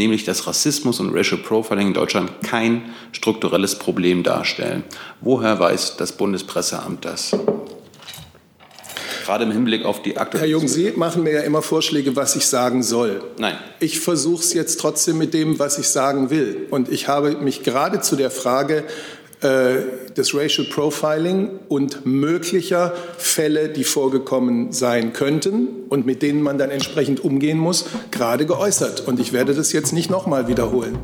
nämlich dass Rassismus und Racial Profiling in Deutschland kein strukturelles Problem darstellen. Woher weiß das Bundespresseamt das? Gerade im Hinblick auf die aktuelle. Herr Jung, Sie machen mir ja immer Vorschläge, was ich sagen soll. Nein. Ich versuche es jetzt trotzdem mit dem, was ich sagen will. Und ich habe mich gerade zu der Frage des Racial Profiling und möglicher Fälle, die vorgekommen sein könnten und mit denen man dann entsprechend umgehen muss, gerade geäußert. Und ich werde das jetzt nicht nochmal wiederholen.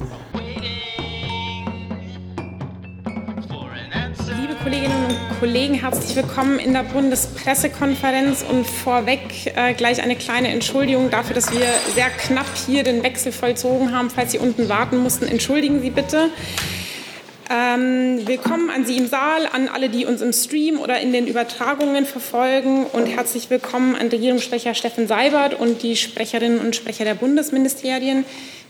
Kollegen, herzlich willkommen in der Bundespressekonferenz und vorweg äh, gleich eine kleine Entschuldigung dafür, dass wir sehr knapp hier den Wechsel vollzogen haben. Falls Sie unten warten mussten, entschuldigen Sie bitte. Ähm, willkommen an Sie im Saal, an alle, die uns im Stream oder in den Übertragungen verfolgen und herzlich willkommen an Regierungssprecher Steffen Seibert und die Sprecherinnen und Sprecher der Bundesministerien.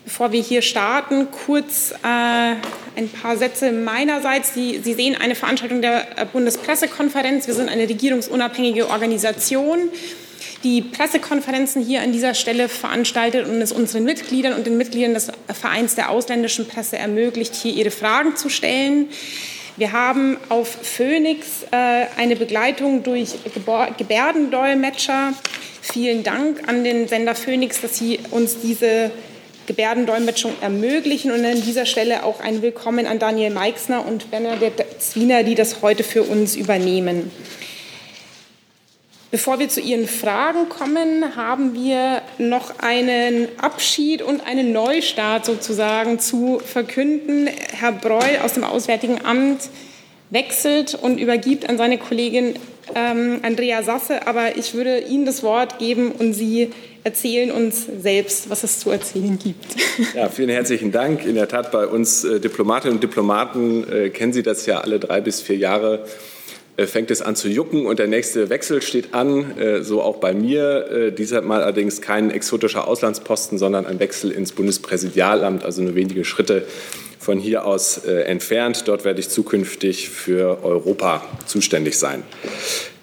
Bevor wir hier starten, kurz äh, ein paar Sätze meinerseits. Sie, Sie sehen eine Veranstaltung der Bundespressekonferenz. Wir sind eine regierungsunabhängige Organisation die Pressekonferenzen hier an dieser Stelle veranstaltet und es unseren Mitgliedern und den Mitgliedern des Vereins der ausländischen Presse ermöglicht, hier ihre Fragen zu stellen. Wir haben auf Phoenix äh, eine Begleitung durch Gebärdendolmetscher. Vielen Dank an den Sender Phoenix, dass Sie uns diese Gebärdendolmetschung ermöglichen. Und an dieser Stelle auch ein Willkommen an Daniel Meixner und Bernadette Zwiener, die das heute für uns übernehmen. Bevor wir zu Ihren Fragen kommen, haben wir noch einen Abschied und einen Neustart sozusagen zu verkünden. Herr Breul aus dem Auswärtigen Amt wechselt und übergibt an seine Kollegin ähm, Andrea Sasse. Aber ich würde Ihnen das Wort geben und Sie erzählen uns selbst, was es zu erzählen gibt. Ja, vielen herzlichen Dank. In der Tat, bei uns äh, Diplomatinnen und Diplomaten äh, kennen Sie das ja alle drei bis vier Jahre fängt es an zu jucken und der nächste Wechsel steht an, äh, so auch bei mir. Äh, Diesmal allerdings kein exotischer Auslandsposten, sondern ein Wechsel ins Bundespräsidialamt, also nur wenige Schritte von hier aus entfernt. Dort werde ich zukünftig für Europa zuständig sein.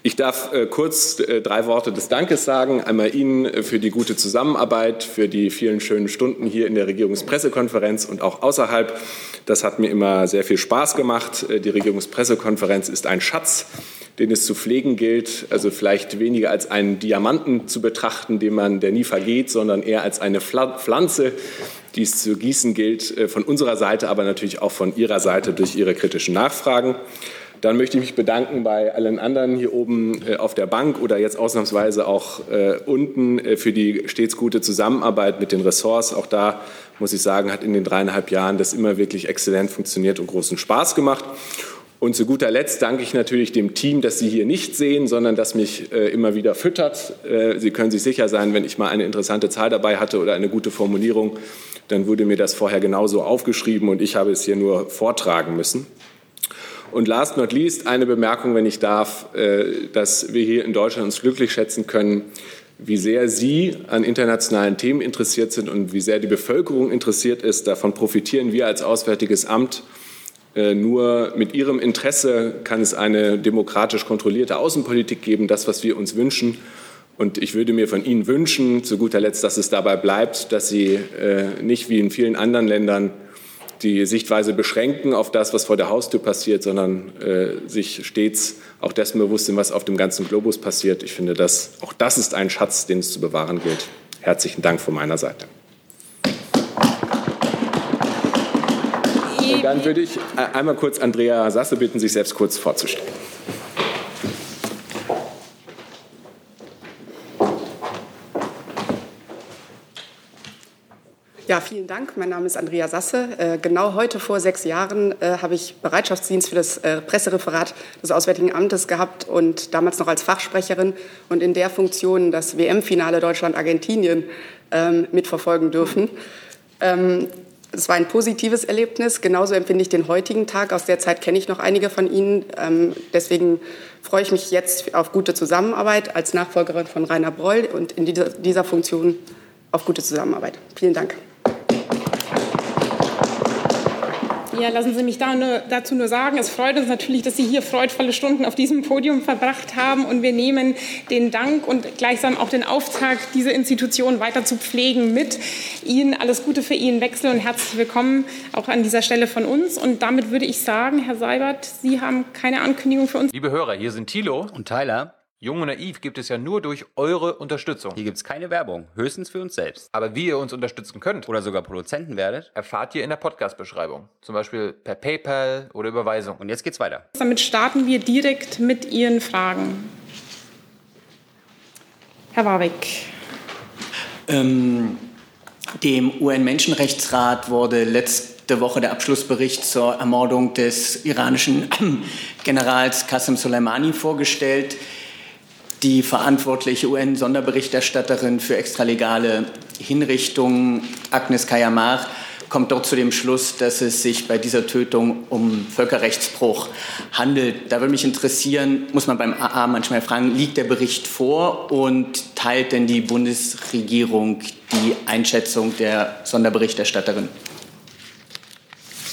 Ich darf äh, kurz äh, drei Worte des Dankes sagen. Einmal Ihnen äh, für die gute Zusammenarbeit, für die vielen schönen Stunden hier in der Regierungspressekonferenz und auch außerhalb. Das hat mir immer sehr viel Spaß gemacht. Die Regierungspressekonferenz ist ein Schatz, den es zu pflegen gilt. Also vielleicht weniger als einen Diamanten zu betrachten, den man, der nie vergeht, sondern eher als eine Pflanze, die es zu gießen gilt. Von unserer Seite, aber natürlich auch von Ihrer Seite durch Ihre kritischen Nachfragen. Dann möchte ich mich bedanken bei allen anderen hier oben äh, auf der Bank oder jetzt ausnahmsweise auch äh, unten äh, für die stets gute Zusammenarbeit mit den Ressorts. Auch da muss ich sagen, hat in den dreieinhalb Jahren das immer wirklich exzellent funktioniert und großen Spaß gemacht. Und zu guter Letzt danke ich natürlich dem Team, das Sie hier nicht sehen, sondern das mich äh, immer wieder füttert. Äh, Sie können sich sicher sein, wenn ich mal eine interessante Zahl dabei hatte oder eine gute Formulierung, dann wurde mir das vorher genauso aufgeschrieben und ich habe es hier nur vortragen müssen. Und last not least eine Bemerkung, wenn ich darf, äh, dass wir hier in Deutschland uns glücklich schätzen können, wie sehr Sie an internationalen Themen interessiert sind und wie sehr die Bevölkerung interessiert ist. Davon profitieren wir als Auswärtiges Amt. Äh, nur mit Ihrem Interesse kann es eine demokratisch kontrollierte Außenpolitik geben, das, was wir uns wünschen. Und ich würde mir von Ihnen wünschen, zu guter Letzt, dass es dabei bleibt, dass Sie äh, nicht wie in vielen anderen Ländern die Sichtweise beschränken auf das, was vor der Haustür passiert, sondern äh, sich stets auch dessen bewusst sind, was auf dem ganzen Globus passiert. Ich finde, dass auch das ist ein Schatz, den es zu bewahren gilt. Herzlichen Dank von meiner Seite. Und dann würde ich äh, einmal kurz Andrea Sasse bitten, sich selbst kurz vorzustellen. Ja, vielen Dank. Mein Name ist Andrea Sasse. Äh, genau heute vor sechs Jahren äh, habe ich Bereitschaftsdienst für das äh, Pressereferat des Auswärtigen Amtes gehabt und damals noch als Fachsprecherin und in der Funktion das WM-Finale Deutschland-Argentinien ähm, mitverfolgen dürfen. Ähm, es war ein positives Erlebnis. Genauso empfinde ich den heutigen Tag. Aus der Zeit kenne ich noch einige von Ihnen. Ähm, deswegen freue ich mich jetzt auf gute Zusammenarbeit als Nachfolgerin von Rainer Breul und in dieser, dieser Funktion auf gute Zusammenarbeit. Vielen Dank. Ja, lassen Sie mich da nur, dazu nur sagen, es freut uns natürlich, dass Sie hier freudvolle Stunden auf diesem Podium verbracht haben und wir nehmen den Dank und gleichsam auch den Auftrag, diese Institution weiter zu pflegen mit. Ihnen alles Gute für Ihren Wechsel und herzlich willkommen auch an dieser Stelle von uns. Und damit würde ich sagen, Herr Seibert, Sie haben keine Ankündigung für uns. Liebe Hörer, hier sind Thilo und Tyler. Jung und Naiv gibt es ja nur durch eure Unterstützung. Hier gibt es keine Werbung, höchstens für uns selbst. Aber wie ihr uns unterstützen könnt oder sogar Produzenten werdet, erfahrt ihr in der Podcast-Beschreibung. Zum Beispiel per PayPal oder Überweisung. Und jetzt geht's weiter. Damit starten wir direkt mit Ihren Fragen. Herr Warwick. Ähm, dem UN-Menschenrechtsrat wurde letzte Woche der Abschlussbericht zur Ermordung des iranischen Generals Qasem Soleimani vorgestellt die verantwortliche UN-Sonderberichterstatterin für extralegale Hinrichtungen, Agnes Kayamar, kommt dort zu dem Schluss, dass es sich bei dieser Tötung um Völkerrechtsbruch handelt. Da würde mich interessieren, muss man beim AA manchmal fragen, liegt der Bericht vor und teilt denn die Bundesregierung die Einschätzung der Sonderberichterstatterin?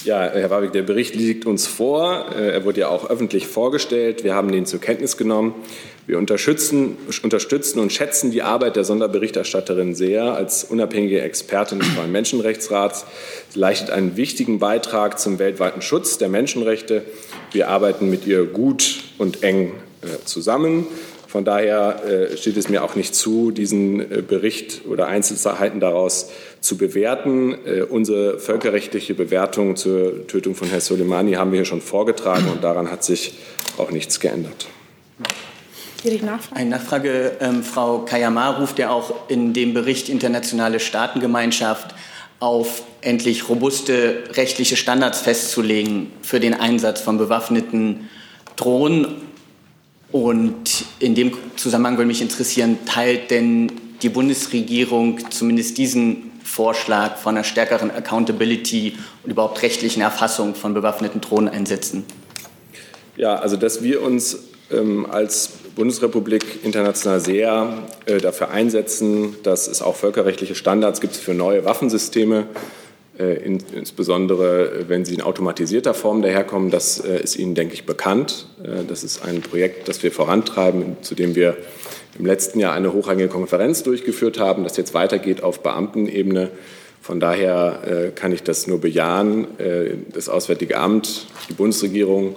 Ja, Herr Warwick, der Bericht liegt uns vor. Äh, er wurde ja auch öffentlich vorgestellt. Wir haben den zur Kenntnis genommen. Wir unterstützen, unterstützen und schätzen die Arbeit der Sonderberichterstatterin sehr als unabhängige Expertin des Freien Menschenrechtsrats. Sie leistet einen wichtigen Beitrag zum weltweiten Schutz der Menschenrechte. Wir arbeiten mit ihr gut und eng äh, zusammen. Von daher äh, steht es mir auch nicht zu, diesen Bericht oder Einzelheiten daraus zu bewerten. Unsere völkerrechtliche Bewertung zur Tötung von Herrn Soleimani haben wir hier schon vorgetragen und daran hat sich auch nichts geändert. Nachfrage? Eine Nachfrage. Ähm, Frau Kayamar ruft ja auch in dem Bericht Internationale Staatengemeinschaft auf, endlich robuste rechtliche Standards festzulegen für den Einsatz von bewaffneten Drohnen. Und in dem Zusammenhang würde mich interessieren, teilt denn die Bundesregierung zumindest diesen Vorschlag von einer stärkeren Accountability und überhaupt rechtlichen Erfassung von bewaffneten Drohneneinsätzen? Ja, also dass wir uns ähm, als Bundesrepublik international sehr äh, dafür einsetzen, dass es auch völkerrechtliche Standards gibt für neue Waffensysteme, insbesondere äh, wenn sie in automatisierter Form daherkommen. Das äh, ist Ihnen, denke ich, bekannt. Äh, das ist ein Projekt, das wir vorantreiben, zu dem wir im letzten Jahr eine hochrangige Konferenz durchgeführt haben, das jetzt weitergeht auf Beamtenebene. Von daher äh, kann ich das nur bejahen. Das Auswärtige Amt, die Bundesregierung,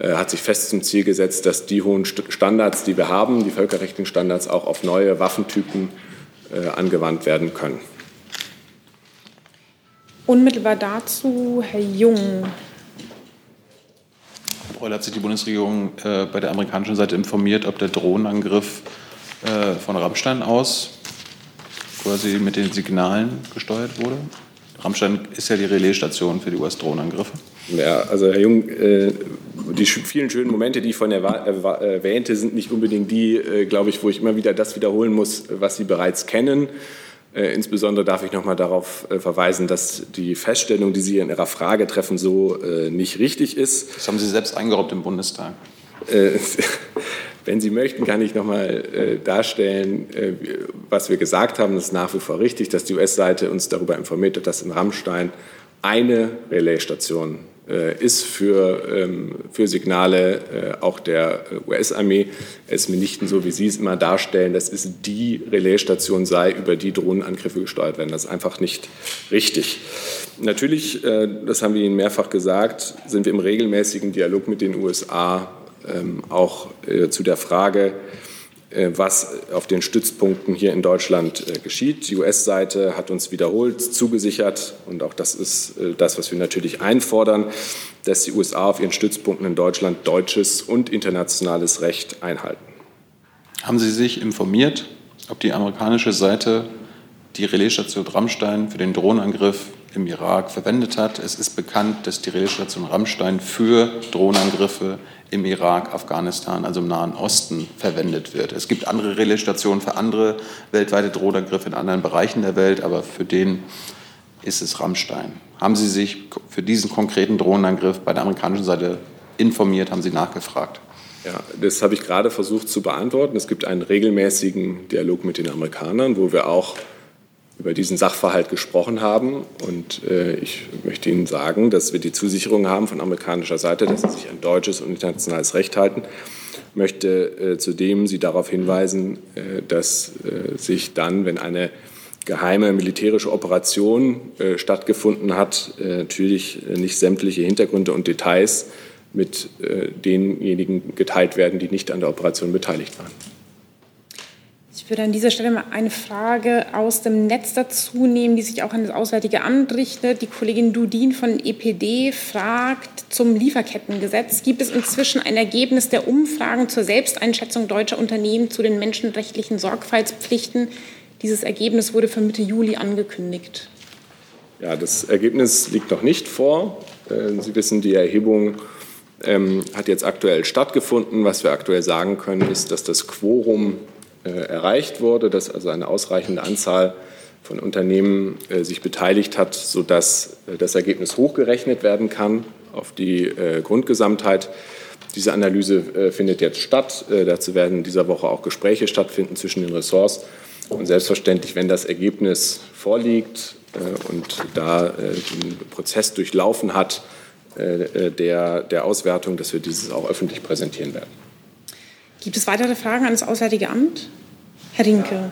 äh, hat sich fest zum Ziel gesetzt, dass die hohen Standards, die wir haben, die völkerrechtlichen Standards, auch auf neue Waffentypen äh, angewandt werden können. Unmittelbar dazu Herr Jung. Herr Breul, hat sich die Bundesregierung äh, bei der amerikanischen Seite informiert, ob der Drohnenangriff äh, von Rammstein aus quasi mit den Signalen gesteuert wurde? Rammstein ist ja die Relaisstation für die US-Drohnenangriffe. Ja, also Herr Jung, äh, die vielen schönen Momente, die ich vorhin erwähnte, sind nicht unbedingt die, äh, glaube ich, wo ich immer wieder das wiederholen muss, was Sie bereits kennen. Äh, insbesondere darf ich noch mal darauf verweisen, dass die Feststellung, die Sie in Ihrer Frage treffen, so nicht richtig ist. Das haben Sie selbst eingeraubt im Bundestag. Wenn Sie möchten, kann ich noch mal darstellen, was wir gesagt haben. Das ist nach wie vor richtig, dass die US-Seite uns darüber informiert hat, dass in Rammstein eine Relaisstation äh, ist für, ähm, für Signale äh, auch der äh, US-Armee. Es mitnichten so, wie Sie es immer darstellen, dass es die Relaisstation sei, über die Drohnenangriffe gesteuert werden. Das ist einfach nicht richtig. Natürlich, das haben wir Ihnen mehrfach gesagt, sind wir im regelmäßigen Dialog mit den USA ähm, auch zu der Frage, äh, was auf den Stützpunkten hier in Deutschland äh, geschieht. Die US-Seite hat uns wiederholt zugesichert, und auch das ist äh, das, was wir natürlich einfordern, dass die USA auf ihren Stützpunkten in Deutschland deutsches und internationales Recht einhalten. Haben Sie sich informiert, ob die amerikanische Seite die Relaisstation Rammstein für den Drohnenangriff im Irak verwendet hat? Es ist bekannt, dass die Relaisstation Rammstein für Drohnenangriffe im Irak, Afghanistan, also im Nahen Osten verwendet wird. Es gibt andere Relaisstationen für andere weltweite Drohnenangriffe in anderen Bereichen der Welt, aber für den ist es Rammstein. Haben Sie sich für diesen konkreten Drohnenangriff bei der amerikanischen Seite informiert, haben Sie nachgefragt? Ja, das habe ich gerade versucht zu beantworten. Es gibt einen regelmäßigen Dialog mit den Amerikanern, wo wir auch über diesen Sachverhalt gesprochen haben. Und äh, ich möchte Ihnen sagen, dass wir die Zusicherung haben von amerikanischer Seite, dass sie sich an deutsches und internationales Recht halten. Ich möchte äh, zudem Sie darauf hinweisen, äh, dass äh, sich dann, wenn eine geheime militärische Operation äh, stattgefunden hat, äh, natürlich nicht sämtliche Hintergründe und Details mit denjenigen geteilt werden, die nicht an der Operation beteiligt waren. Ich würde an dieser Stelle mal eine Frage aus dem Netz dazu nehmen, die sich auch an das Auswärtige Amt richtet. Die Kollegin Dudin von EPD fragt zum Lieferkettengesetz. Gibt es inzwischen ein Ergebnis der Umfragen zur Selbsteinschätzung deutscher Unternehmen zu den menschenrechtlichen Sorgfaltspflichten? Dieses Ergebnis wurde für Mitte Juli angekündigt. Ja, das Ergebnis liegt noch nicht vor. Äh, Sie wissen, die Erhebung ähm, hat jetzt aktuell stattgefunden. Was wir aktuell sagen können, ist, dass das Quorum erreicht wurde, dass also eine ausreichende Anzahl von Unternehmen äh, sich beteiligt hat, sodass äh, das Ergebnis hochgerechnet werden kann auf die Grundgesamtheit. Diese Analyse findet jetzt statt. Dazu werden in dieser Woche auch Gespräche stattfinden zwischen den Ressorts. Und selbstverständlich, wenn das Ergebnis vorliegt und da den Prozess durchlaufen hat, der, der Auswertung, dass wir dieses auch öffentlich präsentieren werden. Gibt es weitere Fragen an das Auswärtige Amt? Herr Rinke.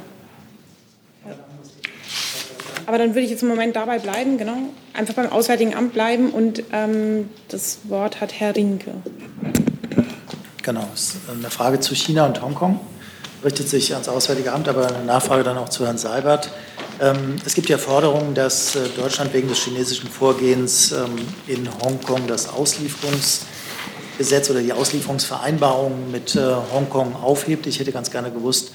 Aber dann würde ich jetzt im Moment dabei bleiben, genau. Einfach beim Auswärtigen Amt bleiben und ähm, das Wort hat Herr Rinke. Genau, eine Frage zu China und Hongkong. Richtet sich ans Auswärtige Amt, aber eine Nachfrage dann auch zu Herrn Seibert. Ähm, es gibt ja Forderungen, dass äh, Deutschland wegen des chinesischen Vorgehens ähm, in Hongkong das Auslieferungs Gesetz oder die Auslieferungsvereinbarung mit äh, Hongkong aufhebt. Ich hätte ganz gerne gewusst,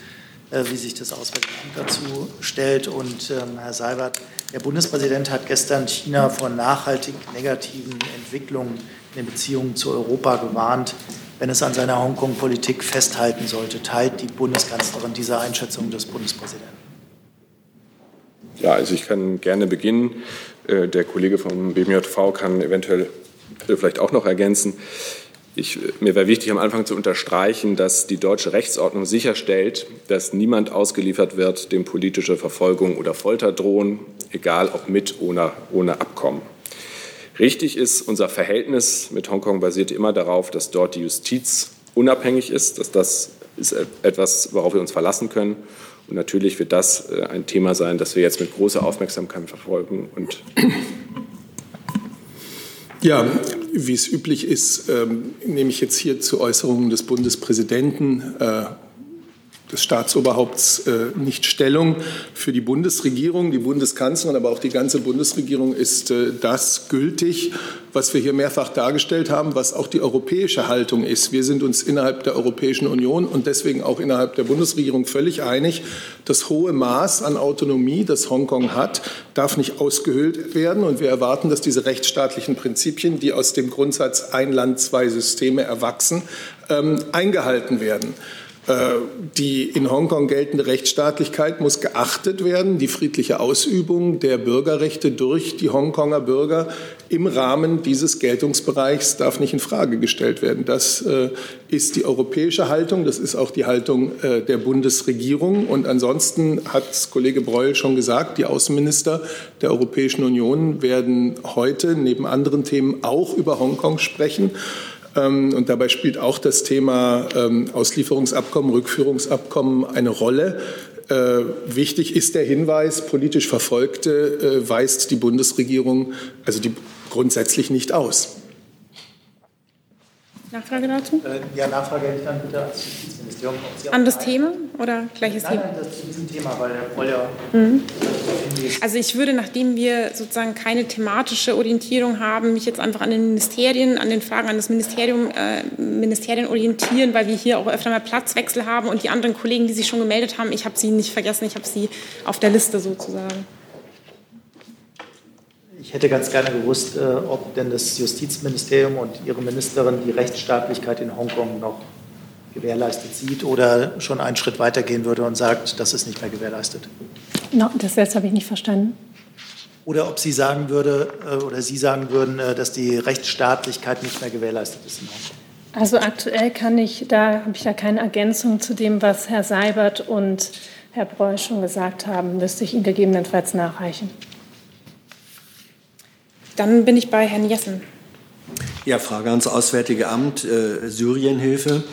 äh, wie sich das Auswärtige Amt dazu stellt. Und ähm, Herr Seibert, der Bundespräsident hat gestern China vor nachhaltig negativen Entwicklungen in den Beziehungen zu Europa gewarnt, wenn es an seiner Hongkong-Politik festhalten sollte. Teilt die Bundeskanzlerin diese Einschätzung des Bundespräsidenten? Ja, also ich kann gerne beginnen. Äh, der Kollege vom BMJV kann eventuell vielleicht auch noch ergänzen. Ich, mir wäre wichtig, am Anfang zu unterstreichen, dass die deutsche Rechtsordnung sicherstellt, dass niemand ausgeliefert wird, dem politische Verfolgung oder Folter drohen, egal ob mit oder ohne Abkommen. Richtig ist, unser Verhältnis mit Hongkong basiert immer darauf, dass dort die Justiz unabhängig ist, dass das ist etwas, worauf wir uns verlassen können. Und natürlich wird das äh, ein Thema sein, das wir jetzt mit großer Aufmerksamkeit verfolgen und ja, wie es üblich ist, ähm, nehme ich jetzt hier zu Äußerungen des Bundespräsidenten äh, des Staatsoberhaupts äh, nicht Stellung. Für die Bundesregierung, die Bundeskanzlerin, aber auch die ganze Bundesregierung ist äh, das gültig, was wir hier mehrfach dargestellt haben, was auch die europäische Haltung ist. Wir sind uns innerhalb der Europäischen Union und deswegen auch innerhalb der Bundesregierung völlig einig, das hohe Maß an Autonomie, das Hongkong hat, darf nicht ausgehöhlt werden. Und wir erwarten, dass diese rechtsstaatlichen Prinzipien, die aus dem Grundsatz ein Land, zwei Systeme erwachsen, ähm, eingehalten werden. Äh, die in Hongkong geltende Rechtsstaatlichkeit muss geachtet werden. Die friedliche Ausübung der Bürgerrechte durch die Hongkonger Bürger im Rahmen dieses Geltungsbereichs darf nicht in Frage gestellt werden. Das äh, ist die europäische Haltung, das ist auch die Haltung äh, der Bundesregierung. Und ansonsten hat Kollege Breul schon gesagt, die Außenminister der Europäischen Union werden heute neben anderen Themen auch über Hongkong sprechen. Ähm, und dabei spielt auch das Thema ähm, Auslieferungsabkommen, Rückführungsabkommen eine Rolle. Äh, wichtig ist der Hinweis, politisch Verfolgte äh, weist die Bundesregierung also die grundsätzlich nicht aus. Nachfrage dazu? Äh, ja, Nachfrage hätte ich dann bitte ans Justizministerium. Anderes Thema oder gleiches nein, Thema? Nein, das zu diesem Thema, weil Herr Voll ja mhm. Also ich würde, nachdem wir sozusagen keine thematische Orientierung haben, mich jetzt einfach an den Ministerien, an den Fragen an das Ministerium, äh, Ministerien orientieren, weil wir hier auch öfter mal Platzwechsel haben und die anderen Kollegen, die sich schon gemeldet haben, ich habe sie nicht vergessen, ich habe sie auf der Liste sozusagen. Ich hätte ganz gerne gewusst, äh, ob denn das Justizministerium und Ihre Ministerin die Rechtsstaatlichkeit in Hongkong noch gewährleistet sieht oder schon einen Schritt weitergehen würde und sagt, das ist nicht mehr gewährleistet. No, das letzte habe ich nicht verstanden. Oder ob sie sagen würde äh, oder Sie sagen würden, äh, dass die Rechtsstaatlichkeit nicht mehr gewährleistet ist in Hongkong. Also aktuell kann ich, da habe ich ja keine Ergänzung zu dem, was Herr Seibert und Herr Breul schon gesagt haben, müsste ich Ihnen gegebenenfalls nachreichen. Dann bin ich bei Herrn Jessen. Ja, Frage ans Auswärtige Amt, äh, Syrienhilfe.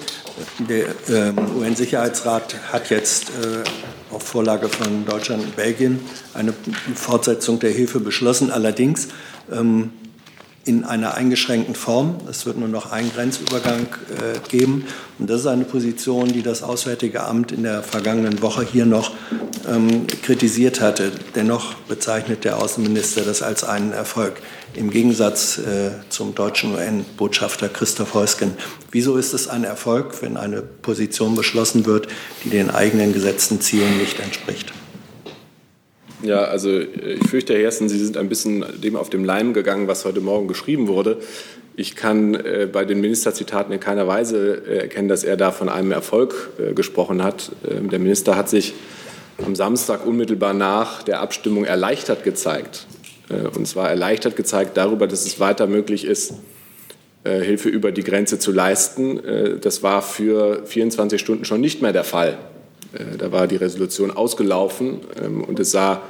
Der äh, UN-Sicherheitsrat hat jetzt äh, auf Vorlage von Deutschland und Belgien eine Fortsetzung der Hilfe beschlossen. Allerdings ähm, in einer eingeschränkten Form. Es wird nur noch einen Grenzübergang äh, geben. Und das ist eine Position, die das Auswärtige Amt in der vergangenen Woche hier noch ähm, kritisiert hatte. Dennoch bezeichnet der Außenminister das als einen Erfolg. Im Gegensatz äh, zum deutschen UN-Botschafter Christoph Heusgen. Wieso ist es ein Erfolg, wenn eine Position beschlossen wird, die den eigenen gesetzten Zielen nicht entspricht? Ja, also äh, ich fürchte, Herr Jessen, Sie sind ein bisschen dem auf dem Leim gegangen, was heute Morgen geschrieben wurde. Ich kann äh, bei den Ministerzitaten in keiner Weise äh, erkennen, dass er da von einem Erfolg äh, gesprochen hat. Ähm, der Minister hat sich am Samstag unmittelbar nach der Abstimmung erleichtert gezeigt. Äh, und zwar erleichtert gezeigt darüber, dass es weiter möglich ist, äh, Hilfe über die Grenze zu leisten. Das war für 24 Stunden schon nicht mehr der Fall. Äh, da war die Resolution ausgelaufen ähm, und es sah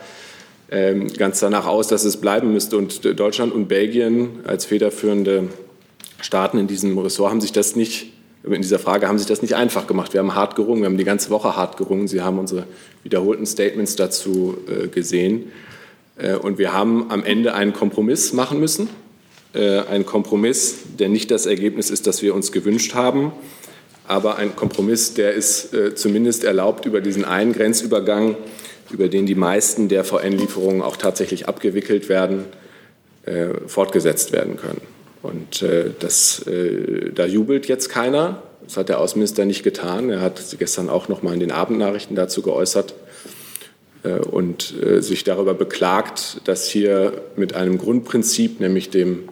ähm, ganz danach aus, dass es bleiben müsste. Und Deutschland und Belgien als federführende Staaten in diesem Ressort haben sich das nicht, in dieser Frage haben sich das nicht einfach gemacht. Wir haben hart gerungen, wir haben die ganze Woche hart gerungen. Sie haben unsere wiederholten Statements dazu äh, gesehen. Äh, und wir haben am Ende einen Kompromiss machen müssen. Ein Kompromiss, der nicht das Ergebnis ist, das wir uns gewünscht haben aber ein Kompromiss, der es äh, zumindest erlaubt, über diesen einen Grenzübergang, über den die meisten der VN-Lieferungen auch tatsächlich abgewickelt werden, äh, fortgesetzt werden können. Und äh, das, äh, da jubelt jetzt keiner. Das hat der Außenminister nicht getan. Er hat gestern auch noch mal in den Abendnachrichten dazu geäußert äh, und äh, sich darüber beklagt, dass hier mit einem Grundprinzip, nämlich dem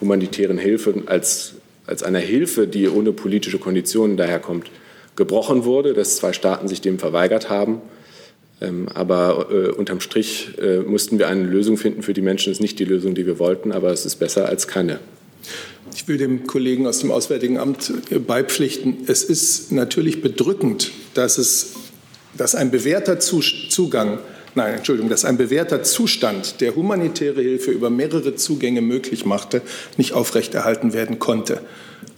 humanitären Hilfe als als einer Hilfe, die ohne politische Konditionen daherkommt, gebrochen wurde, dass zwei Staaten sich dem verweigert haben. Ähm, aber äh, unterm Strich äh, mussten wir eine Lösung finden für die Menschen. Das ist nicht die Lösung, die wir wollten, aber es ist besser als keine. Ich will dem Kollegen aus dem Auswärtigen Amt äh, beipflichten. Es ist natürlich bedrückend, dass, es, dass ein bewährter Zugang nein, Entschuldigung, dass ein bewährter Zustand, der humanitäre Hilfe über mehrere Zugänge möglich machte, nicht aufrechterhalten werden konnte,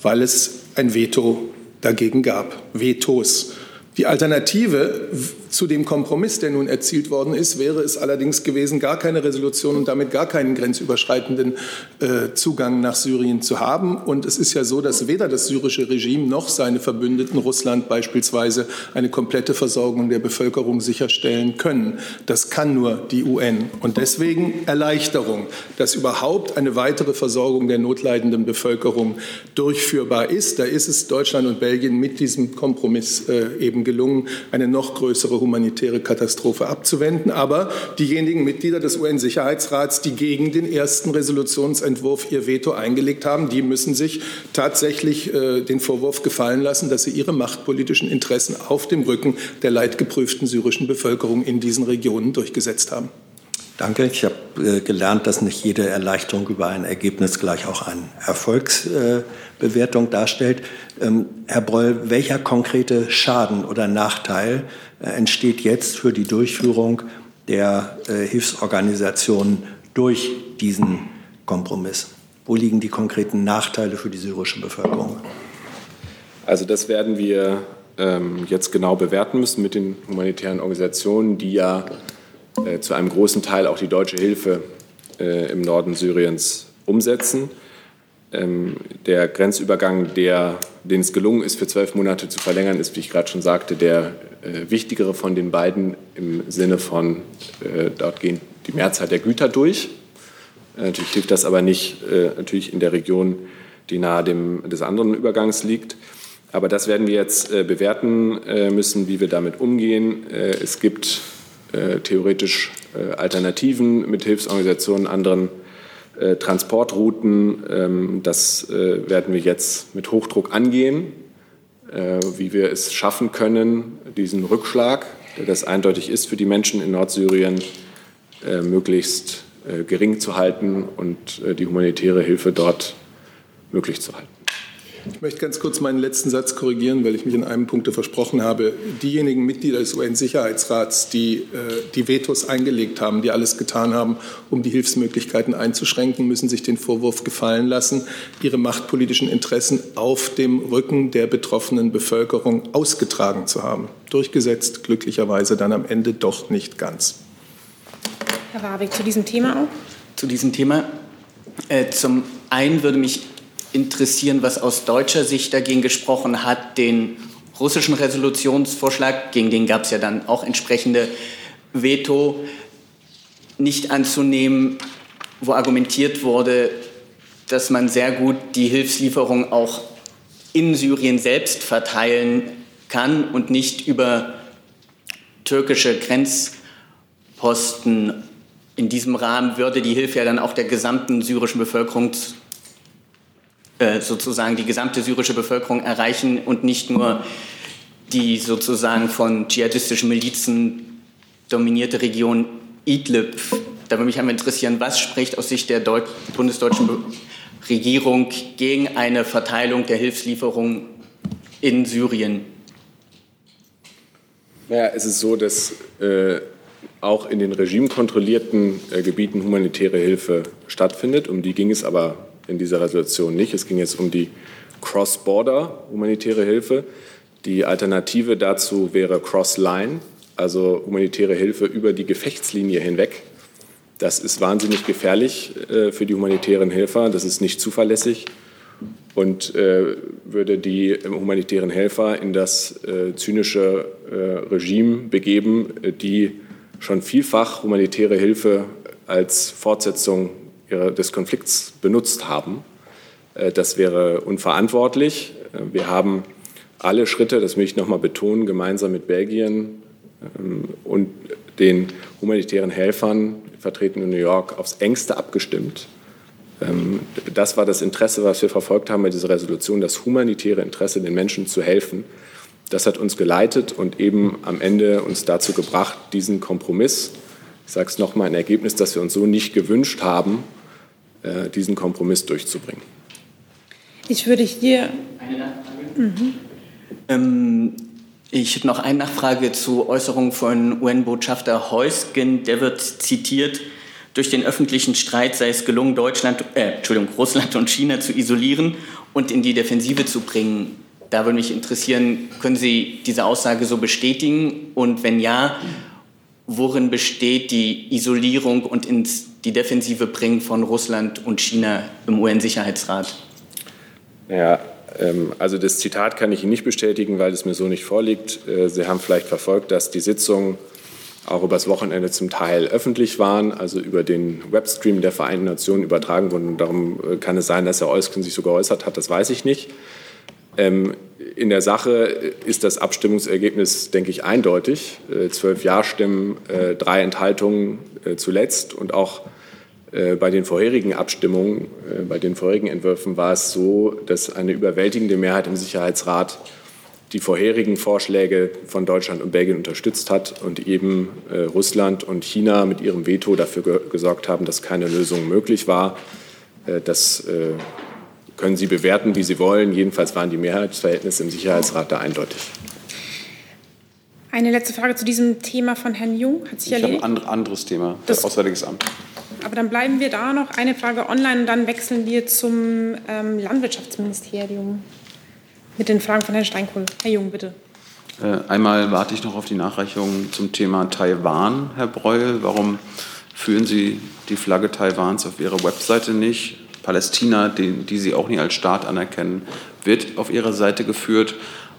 weil es ein Veto dagegen gab, Vetos. Die Alternative zu dem Kompromiss, der nun erzielt worden ist, wäre es allerdings gewesen, gar keine Resolution und damit gar keinen grenzüberschreitenden äh, Zugang nach Syrien zu haben. Und es ist ja so, dass weder das syrische Regime noch seine Verbündeten, Russland beispielsweise, eine komplette Versorgung der Bevölkerung sicherstellen können. Das kann nur die UN. Und deswegen Erleichterung, dass überhaupt eine weitere Versorgung der notleidenden Bevölkerung durchführbar ist. Da ist es Deutschland und Belgien mit diesem Kompromiss äh, eben gelungen, eine noch größere humanitäre Katastrophe abzuwenden. Aber diejenigen Mitglieder des UN-Sicherheitsrats, die gegen den ersten Resolutionsentwurf ihr Veto eingelegt haben, die müssen sich tatsächlich äh, den Vorwurf gefallen lassen, dass sie ihre machtpolitischen Interessen auf dem Rücken der leidgeprüften syrischen Bevölkerung in diesen Regionen durchgesetzt haben. Danke. Ich habe äh, gelernt, dass nicht jede Erleichterung über ein Ergebnis gleich auch eine Erfolgsbewertung äh, darstellt. Ähm, Herr Breul, welcher konkrete Schaden oder Nachteil äh, entsteht jetzt für die Durchführung der äh, Hilfsorganisationen durch diesen Kompromiss? Wo liegen die konkreten Nachteile für die syrische Bevölkerung? Also das werden wir ähm, jetzt genau bewerten müssen mit den humanitären Organisationen, die ja äh, zu einem großen Teil auch die deutsche Hilfe äh, im Norden Syriens umsetzen. Ähm, der Grenzübergang, der, den es gelungen ist, für zwölf Monate zu verlängern, ist, wie ich gerade schon sagte, der äh, wichtigere von den beiden im Sinne von, äh, dort gehen die Mehrzahl der Güter durch. Äh, natürlich hilft das aber nicht äh, natürlich in der Region, die nahe dem, des anderen Übergangs liegt. Aber das werden wir jetzt bewerten müssen, wie wir damit umgehen. es gibt äh, theoretisch äh, Alternativen mit Hilfsorganisationen, anderen äh, Transportrouten. Ähm, das werden wir jetzt mit Hochdruck angehen, wie wir es schaffen können, diesen Rückschlag, der das eindeutig ist für die Menschen in Nordsyrien, möglichst gering zu halten und die humanitäre Hilfe dort möglich zu halten. Ich möchte ganz kurz meinen letzten Satz korrigieren, weil ich mich in einem Punkt versprochen habe. Diejenigen Mitglieder des UN-Sicherheitsrats, die äh, die Vetos eingelegt haben, die alles getan haben, um die Hilfsmöglichkeiten einzuschränken, müssen sich den Vorwurf gefallen lassen, ihre machtpolitischen Interessen auf dem Rücken der betroffenen Bevölkerung ausgetragen zu haben. Durchgesetzt, glücklicherweise dann am Ende doch nicht ganz. Herr Warwick, zu diesem Thema auch? Zu diesem Thema. Äh, zum einen würde mich interessieren, was aus deutscher Sicht dagegen gesprochen hat, den russischen Resolutionsvorschlag, gegen den gab es ja dann auch entsprechende Veto, nicht anzunehmen, wo argumentiert wurde, dass man sehr gut die Hilfslieferung auch in Syrien selbst verteilen kann und nicht über türkische Grenzposten. In diesem Rahmen würde die Hilfe ja dann auch der gesamten syrischen Bevölkerung sozusagen die gesamte syrische Bevölkerung erreichen und nicht nur die sozusagen von dschihadistischen Milizen dominierte Region Idlib. Da würde mich einmal interessieren, was spricht aus Sicht der Deut bundesdeutschen Regierung gegen eine Verteilung der Hilfslieferungen in Syrien? Naja, es ist so, dass äh, auch in den regimekontrollierten äh, Gebieten humanitäre Hilfe stattfindet. Um die ging es aber in dieser Resolution nicht. Es ging jetzt um die Cross-Border humanitäre Hilfe. Die Alternative dazu wäre Cross-Line, also humanitäre Hilfe über die Gefechtslinie hinweg. Das ist wahnsinnig gefährlich äh, für die humanitären Helfer. Das ist nicht zuverlässig und äh, würde die humanitären Helfer in das äh, zynische äh, Regime begeben, äh, die schon vielfach humanitäre Hilfe als Fortsetzung des Konflikts benutzt haben. Äh, das wäre unverantwortlich. Äh, wir haben alle Schritte, das will ich noch mal betonen, gemeinsam mit Belgien ähm, und den humanitären Helfern, vertreten in New York, aufs engste abgestimmt. Ähm, das war das Interesse, was wir verfolgt haben bei dieser Resolution, das humanitäre Interesse, den Menschen zu helfen. Das hat uns geleitet und eben am Ende uns dazu gebracht, diesen Kompromiss, ich sage es nochmal, ein Ergebnis, das wir uns so nicht gewünscht haben, äh, diesen Kompromiss durchzubringen. Ich würde hier. Eine Nachfrage. Mhm. Ähm, ich habe noch eine Nachfrage zu Äußerungen von UN-Botschafter Heusgen. Der wird zitiert. Durch den öffentlichen Streit sei es gelungen, Deutschland, äh, Entschuldigung, Russland und China zu isolieren und in die Defensive zu bringen. Da würde mich interessieren, können Sie diese Aussage so bestätigen? Und wenn ja, worin besteht die Isolierung und ins die Defensive bringen von Russland und China im UN-Sicherheitsrat? Ja, ähm, also das Zitat kann ich Ihnen nicht bestätigen, weil es mir so nicht vorliegt. Äh, Sie haben vielleicht verfolgt, dass die Sitzungen auch übers Wochenende zum Teil öffentlich waren, also über den Webstream der Vereinten Nationen übertragen wurden. Darum äh, kann es sein, dass Herr Eusken sich so geäußert hat, das weiß ich nicht. Ähm, in der Sache ist das Abstimmungsergebnis, denke ich, eindeutig. Äh, zwölf Ja-Stimmen, drei Enthaltungen zuletzt und auch äh, bei den vorherigen Abstimmungen, äh, bei den vorherigen Entwürfen war es so, dass eine überwältigende Mehrheit im Sicherheitsrat die vorherigen Vorschläge von Deutschland und Belgien unterstützt hat und eben äh, Russland und China mit ihrem Veto dafür gesorgt haben, dass keine Lösung möglich war. Das können Sie bewerten, wie Sie wollen. Jedenfalls waren die Mehrheitsverhältnisse im Sicherheitsrat da eindeutig. Eine letzte Frage zu diesem Thema von Herrn Jung. Hat sich ich habe ein anderes Thema, das Auswärtiges Amt. Aber dann bleiben wir da noch. Eine Frage online und dann wechseln wir zum ähm, Landwirtschaftsministerium mit den Fragen von Herrn Steinkohl. Herr Jung, bitte. Äh, einmal warte ich noch auf die Nachreichung zum Thema Taiwan, Herr Breuel. Warum führen Sie die Flagge Taiwans auf Ihrer Webseite nicht? Palästina, die, die Sie auch nicht als Staat anerkennen, wird auf Ihrer Seite geführt.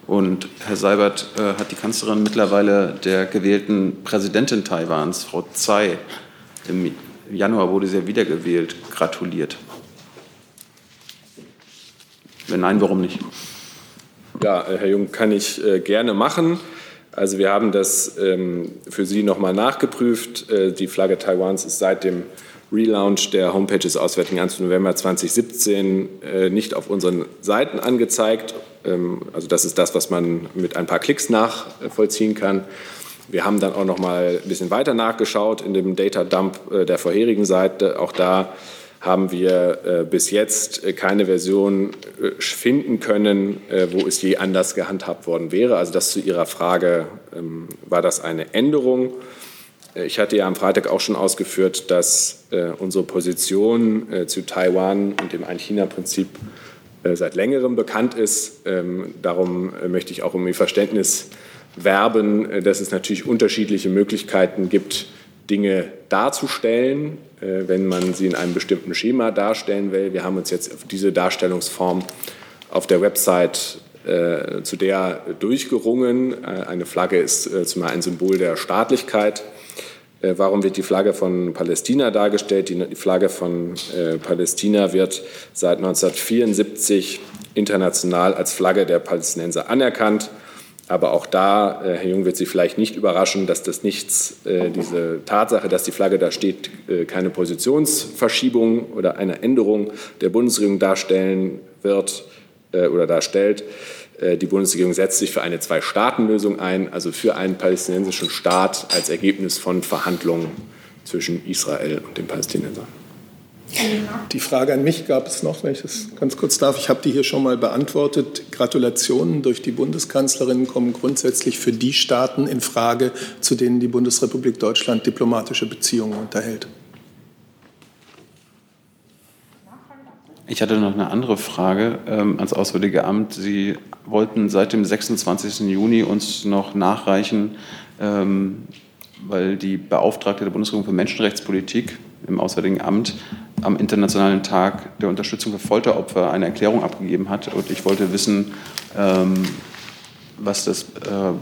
Und Herr Seibert äh, hat die Kanzlerin mittlerweile der gewählten Präsidentin Taiwans, Frau Tsai, im im Januar wurde sie ja wiedergewählt. Gratuliert. Wenn nein, warum nicht? Ja, äh, Herr Jung, kann ich äh, gerne machen. Also wir haben das ähm, für Sie nochmal nachgeprüft. Äh, die Flagge Taiwans ist seit dem Relaunch der Homepage des Auswärtigen Amts November 2017 äh, nicht auf unseren Seiten angezeigt. Ähm, also das ist das, was man mit ein paar Klicks nachvollziehen kann. Wir haben dann auch noch mal ein bisschen weiter nachgeschaut in dem Data Dump äh, der vorherigen Seite. Auch da haben wir äh, bis jetzt keine Version finden können, wo es je anders gehandhabt worden wäre. Also das zu Ihrer Frage, ähm, war das eine Änderung? Äh, ich hatte ja am Freitag auch schon ausgeführt, dass äh, unsere Position zu Taiwan und dem Ein-China-Prinzip seit längerem bekannt ist. Ähm, darum möchte ich auch um Ihr Verständnis werben, dass es natürlich unterschiedliche Möglichkeiten gibt, Dinge darzustellen, äh, wenn man sie in einem bestimmten Schema darstellen will. Wir haben uns jetzt auf diese Darstellungsform auf der Website äh, zu der durchgerungen. Äh, eine Flagge ist äh, zumal ein Symbol der Staatlichkeit. Äh, warum wird die Flagge von Palästina dargestellt? Die, Flagge von äh, Palästina wird seit 1974 international als Flagge der Palästinenser anerkannt. Aber auch da, äh, Herr Jung, wird Sie vielleicht nicht überraschen, dass das nichts, diese Tatsache, dass die Flagge da steht, keine Positionsverschiebung oder eine Änderung der Bundesregierung darstellen wird oder darstellt. Die Bundesregierung setzt sich für eine Zwei-Staaten-Lösung ein, also für einen palästinensischen Staat als Ergebnis von Verhandlungen zwischen Israel und den Palästinensern. Die Frage an mich gab es noch, wenn ich das ganz kurz darf. Ich habe die hier schon mal beantwortet. Gratulationen durch die Bundeskanzlerin kommen grundsätzlich für die Staaten in Frage, zu denen die Bundesrepublik Deutschland diplomatische Beziehungen unterhält. Ich hatte noch eine andere Frage ähm, ans Auswärtige Amt. Sie wollten seit dem 26. Juni uns noch nachreichen, ähm, weil die Beauftragte der Bundesregierung für Menschenrechtspolitik im Auswärtigen Amt am Internationalen Tag der Unterstützung für Folteropfer eine Erklärung abgegeben hat. Und ich wollte wissen, ähm, was das, äh,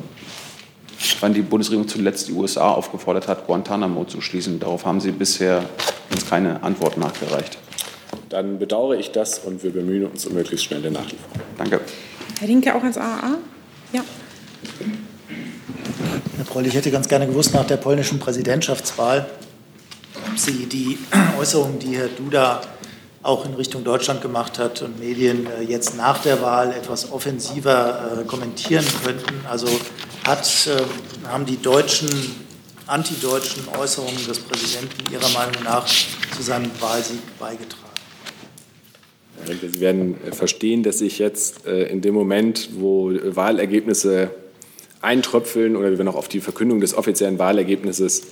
wann die Bundesregierung zuletzt die USA aufgefordert hat, Guantanamo zu schließen. Darauf haben Sie bisher uns keine Antwort nachgereicht. Dann bedauere ich das und wir bemühen uns um möglichst schnelle Nachlieferung. Danke. Herr Linke auch als AAA? Ja. Herr Proll, ich hätte ganz gerne gewusst nach der polnischen Präsidentschaftswahl, ob Sie die Äußerungen, die Herr Duda auch in Richtung Deutschland gemacht hat und Medien äh, jetzt nach der Wahl etwas offensiver äh, kommentieren könnten. Also hat, äh, haben die deutschen, antideutschen Äußerungen des Präsidenten Ihrer Meinung nach zu seinem Wahlsieg beigetragen? Sie werden verstehen, dass ich jetzt in dem Moment, wo Wahlergebnisse eintröpfeln oder wir noch auf die Verkündung des offiziellen Wahlergebnisses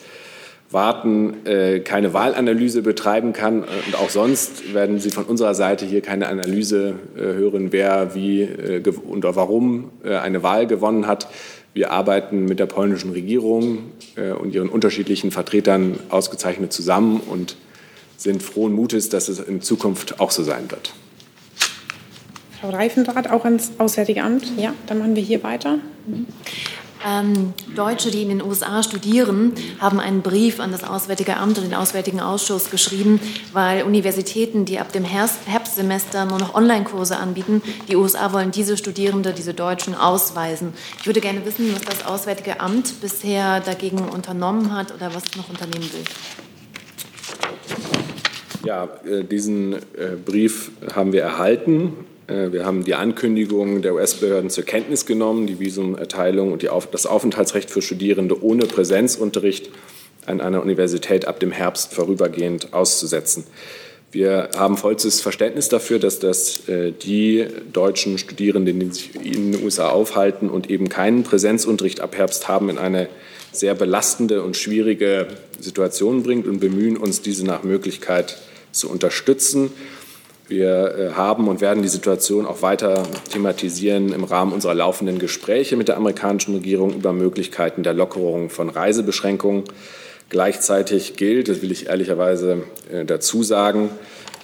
warten, äh, keine Wahlanalyse betreiben kann. Und auch sonst werden Sie von unserer Seite hier keine Analyse äh, hören, wer wie äh, und warum eine Wahl gewonnen hat. Wir arbeiten mit der polnischen Regierung und ihren unterschiedlichen Vertretern ausgezeichnet zusammen und sind frohen Mutes, dass es in Zukunft auch so sein wird. Frau Reifenrath, auch ans Auswärtige Amt. Ja, dann machen wir hier weiter. Mhm. Ähm, Deutsche, die in den USA studieren, haben einen Brief an das Auswärtige Amt und den Auswärtigen Ausschuss geschrieben, weil Universitäten, die ab dem Herbstsemester nur noch Online-Kurse anbieten, die USA wollen diese Studierende, diese Deutschen ausweisen. Ich würde gerne wissen, was das Auswärtige Amt bisher dagegen unternommen hat oder was es noch unternehmen will. Ja, äh, diesen äh, Brief haben wir erhalten. Äh, wir haben die Ankündigung der US-Behörden zur Kenntnis genommen, die Visumerteilung und Auf das Aufenthaltsrecht für Studierende ohne Präsenzunterricht an einer Universität ab dem Herbst vorübergehend auszusetzen. Wir haben vollstes Verständnis dafür, dass das äh, die deutschen Studierenden, die sich in den USA aufhalten und eben keinen Präsenzunterricht ab Herbst haben, in eine sehr belastende und schwierige Situation bringt und bemühen uns, diese nach Möglichkeit zu unterstützen. Wir äh, haben und werden die Situation auch weiter thematisieren im Rahmen unserer laufenden Gespräche mit der amerikanischen Regierung über Möglichkeiten der Lockerung von Reisebeschränkungen. Gleichzeitig gilt, das will ich ehrlicherweise äh, dazu sagen,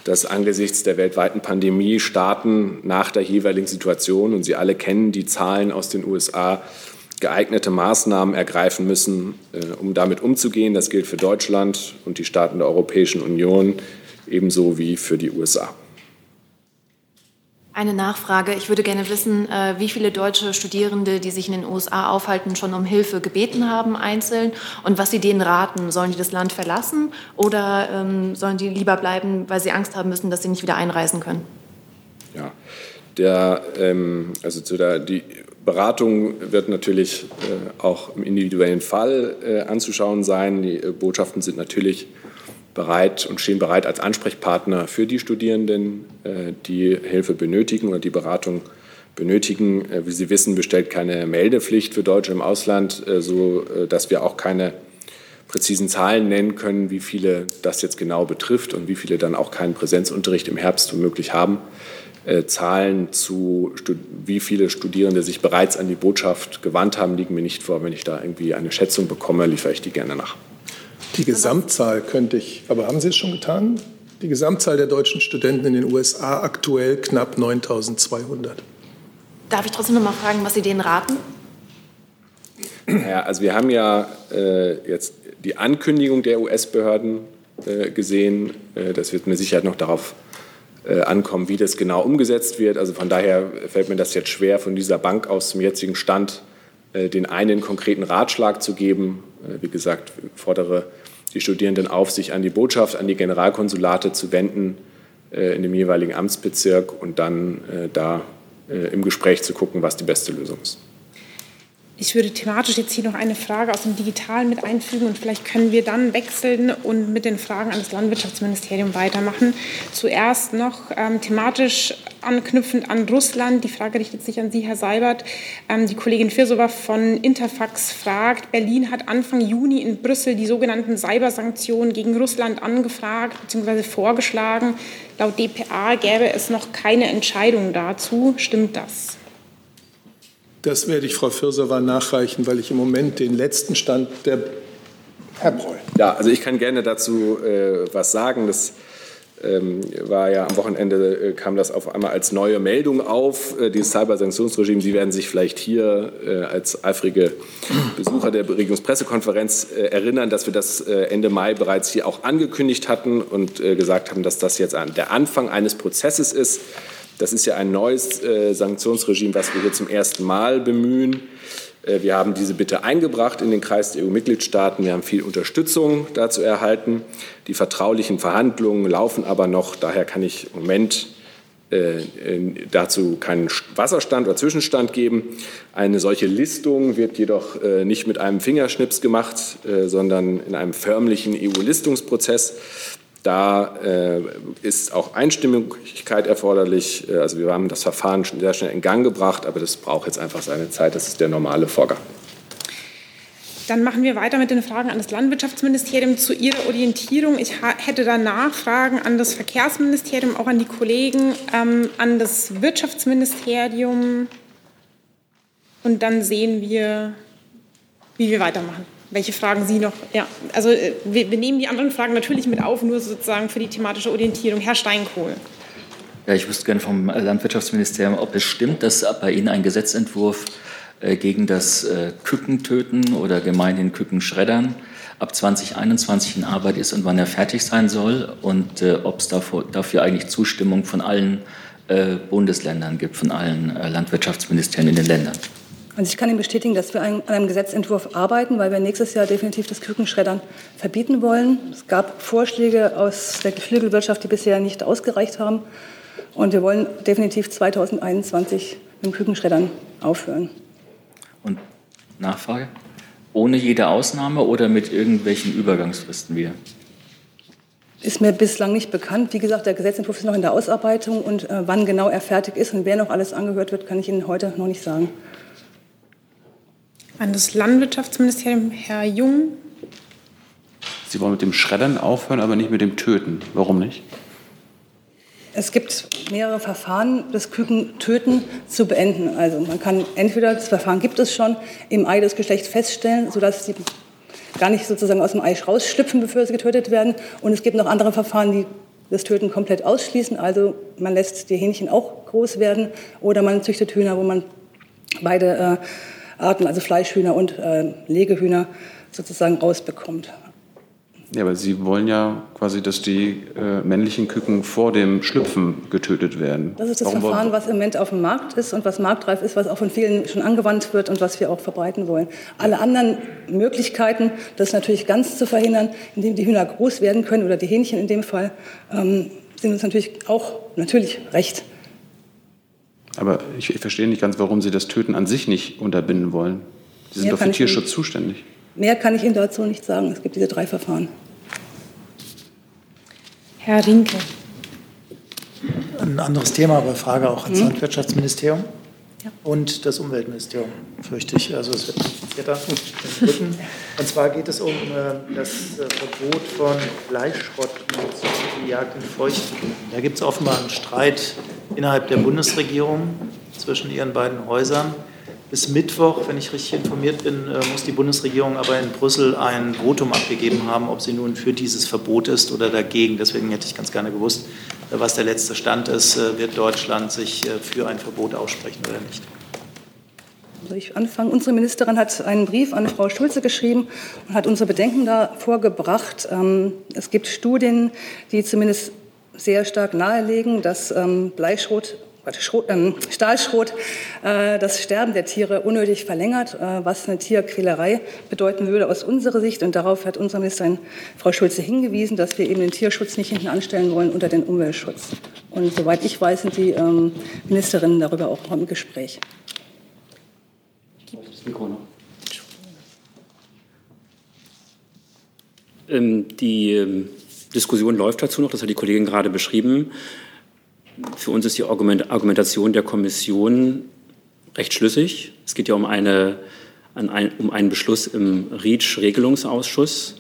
dass angesichts der weltweiten Pandemie Staaten nach der jeweiligen Situation, und Sie alle kennen die Zahlen aus den USA, geeignete Maßnahmen ergreifen müssen, äh, um damit umzugehen. Das gilt für Deutschland und die Staaten der Europäischen Union ebenso wie für die USA. Eine Nachfrage. Ich würde gerne wissen, äh, wie viele deutsche Studierende, die sich in den USA aufhalten, schon um Hilfe gebeten haben, einzeln, und was Sie denen raten. Sollen die das Land verlassen oder ähm, sollen die lieber bleiben, weil sie Angst haben müssen, dass sie nicht wieder einreisen können? Ja, der, ähm, also zu der, die Beratung wird natürlich äh, auch im individuellen Fall äh, anzuschauen sein. Die Botschaften sind natürlich bereit und stehen bereit als Ansprechpartner für die Studierenden, äh, die Hilfe benötigen oder die Beratung benötigen. Äh, wie Sie wissen, bestellt keine Meldepflicht für Deutsche im Ausland, äh, so dass wir auch keine präzisen Zahlen nennen können, wie viele das jetzt genau betrifft und wie viele dann auch keinen Präsenzunterricht im Herbst womöglich haben. Zahlen zu, wie viele Studierende sich bereits an die Botschaft gewandt haben, liegen mir nicht vor. Wenn ich da irgendwie eine Schätzung bekomme, liefere ich die gerne nach. Die Gesamtzahl könnte ich, aber haben Sie es schon getan? Die Gesamtzahl der deutschen Studenten in den USA aktuell knapp 9200. Darf ich trotzdem noch mal fragen, was Sie denen raten? Ja, also wir haben ja äh, jetzt die Ankündigung der US-Behörden äh, gesehen. Äh, das wird mit Sicherheit noch darauf äh, ankommen, wie das genau umgesetzt wird. Also von daher fällt mir das jetzt schwer, von dieser Bank aus zum jetzigen Stand äh, den einen konkreten Ratschlag zu geben. Äh, wie gesagt, ich fordere die Studierenden auf, sich an die Botschaft, an die Generalkonsulate zu wenden äh, in dem jeweiligen Amtsbezirk und dann äh, da im Gespräch zu gucken, was die beste Lösung ist. Ich würde thematisch jetzt hier noch eine Frage aus dem Digitalen mit einfügen und vielleicht können wir dann wechseln und mit den Fragen an das Landwirtschaftsministerium weitermachen. Zuerst noch ähm, thematisch anknüpfend an Russland. Die Frage richtet sich an Sie, Herr Seibert. Ähm, die Kollegin Firsova von Interfax fragt, Berlin hat Anfang Juni in Brüssel die sogenannten Cybersanktionen gegen Russland angefragt bzw. vorgeschlagen. Laut dpa gäbe es noch keine Entscheidung dazu. Stimmt das? Das werde ich Frau Firsowa nachreichen, weil ich im Moment den letzten Stand der Herr Breul. Ja, also ich kann gerne dazu äh, was sagen. Das ähm, war ja am Wochenende äh, kam das auf einmal als neue Meldung auf, äh, dieses Cybersanktionsregime. Sie werden sich vielleicht hier äh, als eifrige Besucher der Regierungspressekonferenz äh, erinnern, dass wir das äh, Ende Mai bereits hier auch angekündigt hatten und gesagt haben, dass das jetzt der Anfang eines Prozesses ist das ist ja ein neues äh, Sanktionsregime, was wir hier zum ersten Mal bemühen. Äh, wir haben diese Bitte eingebracht in den Kreis der EU-Mitgliedstaaten. Wir haben viel Unterstützung dazu erhalten. Die vertraulichen Verhandlungen laufen aber noch. Daher kann ich im Moment äh, dazu keinen Wasserstand oder Zwischenstand geben. Eine solche Listung wird jedoch äh, nicht mit einem Fingerschnips gemacht, äh, sondern in einem förmlichen EU-Listungsprozess. Da äh, ist auch Einstimmigkeit erforderlich. Äh, also wir haben das Verfahren schon sehr schnell in Gang gebracht, aber das braucht jetzt einfach seine Zeit. Das ist der normale Vorgang. Dann machen wir weiter mit den Fragen an das Landwirtschaftsministerium zu Ihrer Orientierung. Ich hätte da Nachfragen an das Verkehrsministerium, auch an die Kollegen, ähm, an das Wirtschaftsministerium. Und dann sehen wir, wie wir weitermachen welche Fragen Sie noch. Ja, also äh, wir, wir, nehmen die anderen Fragen natürlich mit auf, nur sozusagen für die thematische Orientierung. Herr Steinkohl. Ja, ich wüsste gerne vom Landwirtschaftsministerium, ob es stimmt, dass bei Ihnen ein Gesetzentwurf äh, gegen das äh, Kükentöten oder gemeinhin Kükenschreddern ab 2021 in Arbeit ist und wann er fertig sein soll und ob es dafür, dafür eigentlich Zustimmung von allen Bundesländern gibt, von allen Landwirtschaftsministerien in den Ländern. Also ich kann Ihnen bestätigen, dass wir an einem Gesetzentwurf arbeiten, weil wir nächstes Jahr definitiv das Kükenschreddern verbieten wollen. Es gab Vorschläge aus der Geflügelwirtschaft, die bisher nicht ausgereicht haben. Und wir wollen definitiv 2021 mit dem Kükenschreddern aufhören. Und Nachfrage? Ohne jede Ausnahme oder mit irgendwelchen Übergangsfristen wieder? Ist mir bislang nicht bekannt. Wie gesagt, der Gesetzentwurf ist noch in der Ausarbeitung und äh, wann genau er fertig ist und wer noch alles angehört wird, kann ich Ihnen heute noch nicht sagen. An das Landwirtschaftsministerium, Herr Jung. Sie wollen mit dem Schreddern aufhören, aber nicht mit dem Töten. Warum nicht? Es gibt mehrere Verfahren, das Kükentöten zu beenden. Also man kann entweder, das Verfahren gibt es schon, im Ei das Geschlecht feststellen, sodass sie gar nicht sozusagen aus dem Ei rausschlüpfen, bevor sie getötet werden. Und es gibt noch andere Verfahren, die das Töten komplett ausschließen. Also man lässt die Hähnchen auch groß werden oder man züchtet Hühner, wo man beide äh, Arten, also Fleischhühner und äh, Legehühner, sozusagen rausbekommt. Ja, aber Sie wollen ja quasi, dass die äh, männlichen Küken vor dem Schlüpfen getötet werden. Das ist das Warum Verfahren, was im Moment auf dem Markt ist und was marktreif ist, was auch von vielen schon angewandt wird und was wir auch verbreiten wollen. Alle anderen Möglichkeiten, das natürlich ganz zu verhindern, indem die Hühner groß werden können oder die Hähnchen in dem Fall, ähm, sind uns natürlich auch natürlich recht. Aber ich, ich, verstehe nicht ganz, warum Sie das Töten an sich nicht unterbinden wollen. Sie sind Mehr doch für Tierschutz zuständig. Mehr kann ich Ihnen dazu nicht sagen. Es gibt diese drei Verfahren. Herr Rinke. Ein anderes Thema, aber Frage auch ans Landwirtschaftsministerium und das Umweltministerium, fürchte ich. Also es wird komplizierter. Und zwar geht es um äh, das äh, Verbot von Fleischschrottmunition für die Jagd in Feuchtgebieten. Da gibt es offenbar einen Streit innerhalb der Bundesregierung zwischen ihren beiden Häusern. Bis Mittwoch, wenn ich richtig informiert bin, äh, muss die Bundesregierung aber in Brüssel ein Votum abgegeben haben, ob sie nun für dieses Verbot ist oder dagegen. Deswegen hätte ich ganz gerne gewusst, äh, was der letzte Stand ist. Äh, wird Deutschland sich für ein Verbot aussprechen oder nicht? Soll ich anfangen? Unsere Ministerin hat einen Brief an Frau Schulze geschrieben und hat unsere Bedenken da vorgebracht. Ähm, es gibt Studien, die zumindest sehr stark nahelegen, dass ähm, Schrot, ähm, Stahlschrot äh, das Sterben der Tiere unnötig verlängert, äh, was eine Tierquälerei bedeuten würde aus unserer Sicht. Und darauf hat unsere Ministerin Frau Schulze hingewiesen, dass wir eben den Tierschutz nicht hinten anstellen wollen unter den Umweltschutz. Und soweit ich weiß, sind die ähm, Ministerinnen darüber auch im Gespräch. Ähm, die ähm, Diskussion läuft dazu noch, das hat die Kollegin gerade beschrieben. Für uns ist die Argumentation der Kommission recht schlüssig. Es geht ja um, eine, um einen Beschluss im REACH-Regelungsausschuss.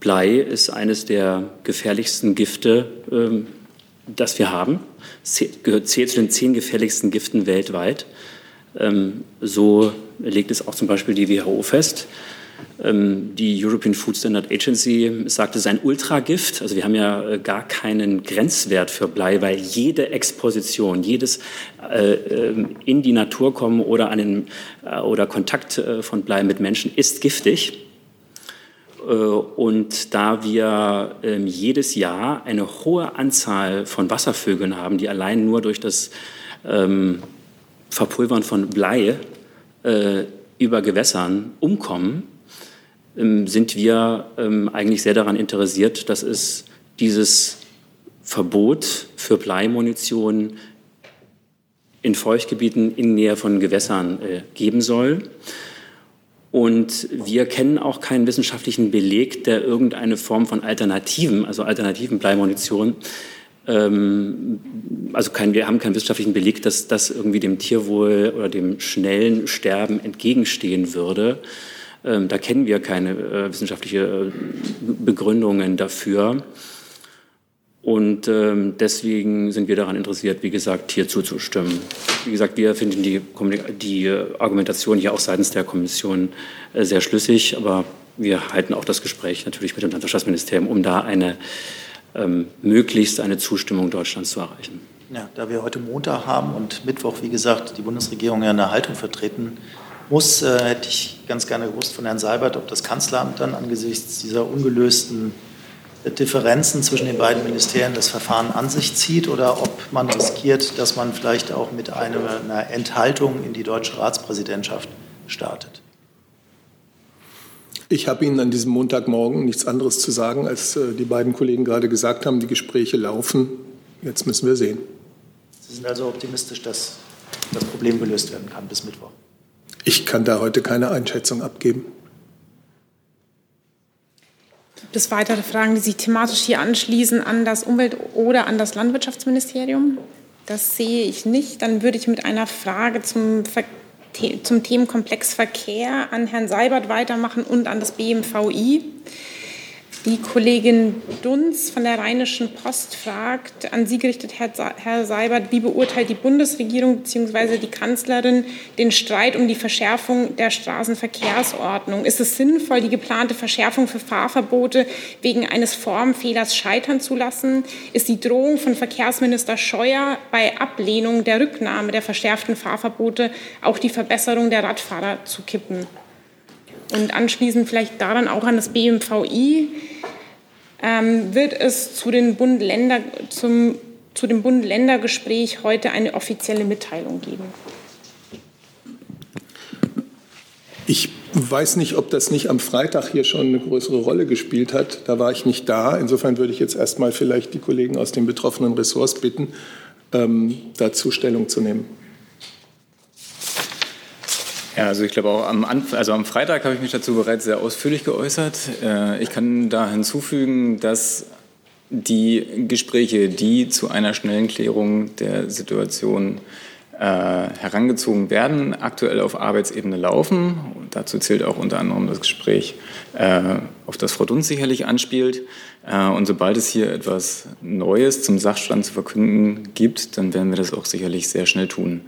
Blei ist eines der gefährlichsten Gifte, ähm, das wir haben. Es zählt zu den zehn gefährlichsten Giften weltweit. Ähm, so legt es auch zum Beispiel die WHO fest. Ähm, die European Food Standard Agency sagte, es ist ein Ultragift. Also wir haben ja äh, gar keinen Grenzwert für Blei, weil jede Exposition, jedes äh, ähm, in die Natur kommen oder, an den, äh, oder Kontakt von Blei mit Menschen ist giftig. Und da wir ähm, jedes Jahr eine hohe Anzahl von Wasservögeln haben, die allein nur durch das Verpulvern von Blei über Gewässern umkommen, sind wir ähm, eigentlich sehr daran interessiert, dass es dieses Verbot für Bleimunition in Feuchtgebieten in Nähe von Gewässern äh, geben soll. Und wir kennen auch keinen wissenschaftlichen Beleg, der irgendeine Form von Alternativen, also alternativen Bleimunition, ähm, also kein, wir haben keinen wissenschaftlichen Beleg, dass das irgendwie dem Tierwohl oder dem schnellen Sterben entgegenstehen würde. Ähm, da kennen wir keine äh, wissenschaftliche äh, Begründungen dafür. Und ähm, deswegen sind wir daran interessiert, wie gesagt, hier zuzustimmen. Wie gesagt, wir finden die, die Argumentation hier auch seitens der Kommission äh, sehr schlüssig, aber wir halten auch das Gespräch natürlich mit dem Landwirtschaftsministerium, um da eine ähm, möglichst eine Zustimmung Deutschlands zu erreichen. Ja, da wir heute Montag haben und Mittwoch, wie gesagt, die Bundesregierung ja eine Haltung vertreten muss, äh, hätte ich ganz gerne gewusst von Herrn Seibert, ob das Kanzleramt dann angesichts dieser ungelösten Differenzen zwischen den beiden Ministerien das Verfahren an sich zieht oder ob man riskiert, dass man vielleicht auch mit einer, einer Enthaltung in die deutsche Ratspräsidentschaft startet. Ich habe Ihnen an diesem Montagmorgen nichts anderes zu sagen, als äh, die beiden Kollegen gerade gesagt haben. Die Gespräche laufen. Jetzt müssen wir sehen. Sie sind also optimistisch, dass das Problem gelöst werden kann bis Mittwoch. Ich kann da heute keine Einschätzung abgeben. Gibt es weitere Fragen, die sich thematisch hier anschließen an das Umwelt- oder an das Landwirtschaftsministerium? Das sehe ich nicht. Dann würde ich mit einer Frage zum, Ver zum Themenkomplex Verkehr an Herrn Seibert weitermachen und an das BMVI. Die Kollegin Dunz von der Rheinischen Post fragt, an Sie gerichtet, Herr Seibert, wie beurteilt die Bundesregierung bzw. die Kanzlerin den Streit um die Verschärfung der Straßenverkehrsordnung? Ist es sinnvoll, die geplante Verschärfung für Fahrverbote wegen eines Formfehlers scheitern zu lassen? Ist die Drohung von Verkehrsminister Scheuer bei Ablehnung der Rücknahme der verschärften Fahrverbote auch die Verbesserung der Radfahrer zu kippen? Und anschließend vielleicht daran auch an das BMVI ähm, wird es zu, den Bund -Länder, zum, zu dem Bund-Länder-Gespräch heute eine offizielle Mitteilung geben. Ich weiß nicht, ob das nicht am Freitag hier schon eine größere Rolle gespielt hat. Da war ich nicht da. Insofern würde ich jetzt erst mal vielleicht die Kollegen aus den betroffenen Ressorts bitten, ähm, dazu Stellung zu nehmen. Ja, also ich glaube auch am, also am Freitag habe ich mich dazu bereits sehr ausführlich geäußert. Äh, ich kann da hinzufügen, dass die Gespräche, die zu einer schnellen Klärung der Situation äh, herangezogen werden, aktuell auf Arbeitsebene laufen. Und dazu zählt auch unter anderem das Gespräch, äh, auf das Frau Dunz sicherlich anspielt. Äh, und sobald es hier etwas Neues zum Sachstand zu verkünden gibt, dann werden wir das auch sicherlich sehr schnell tun.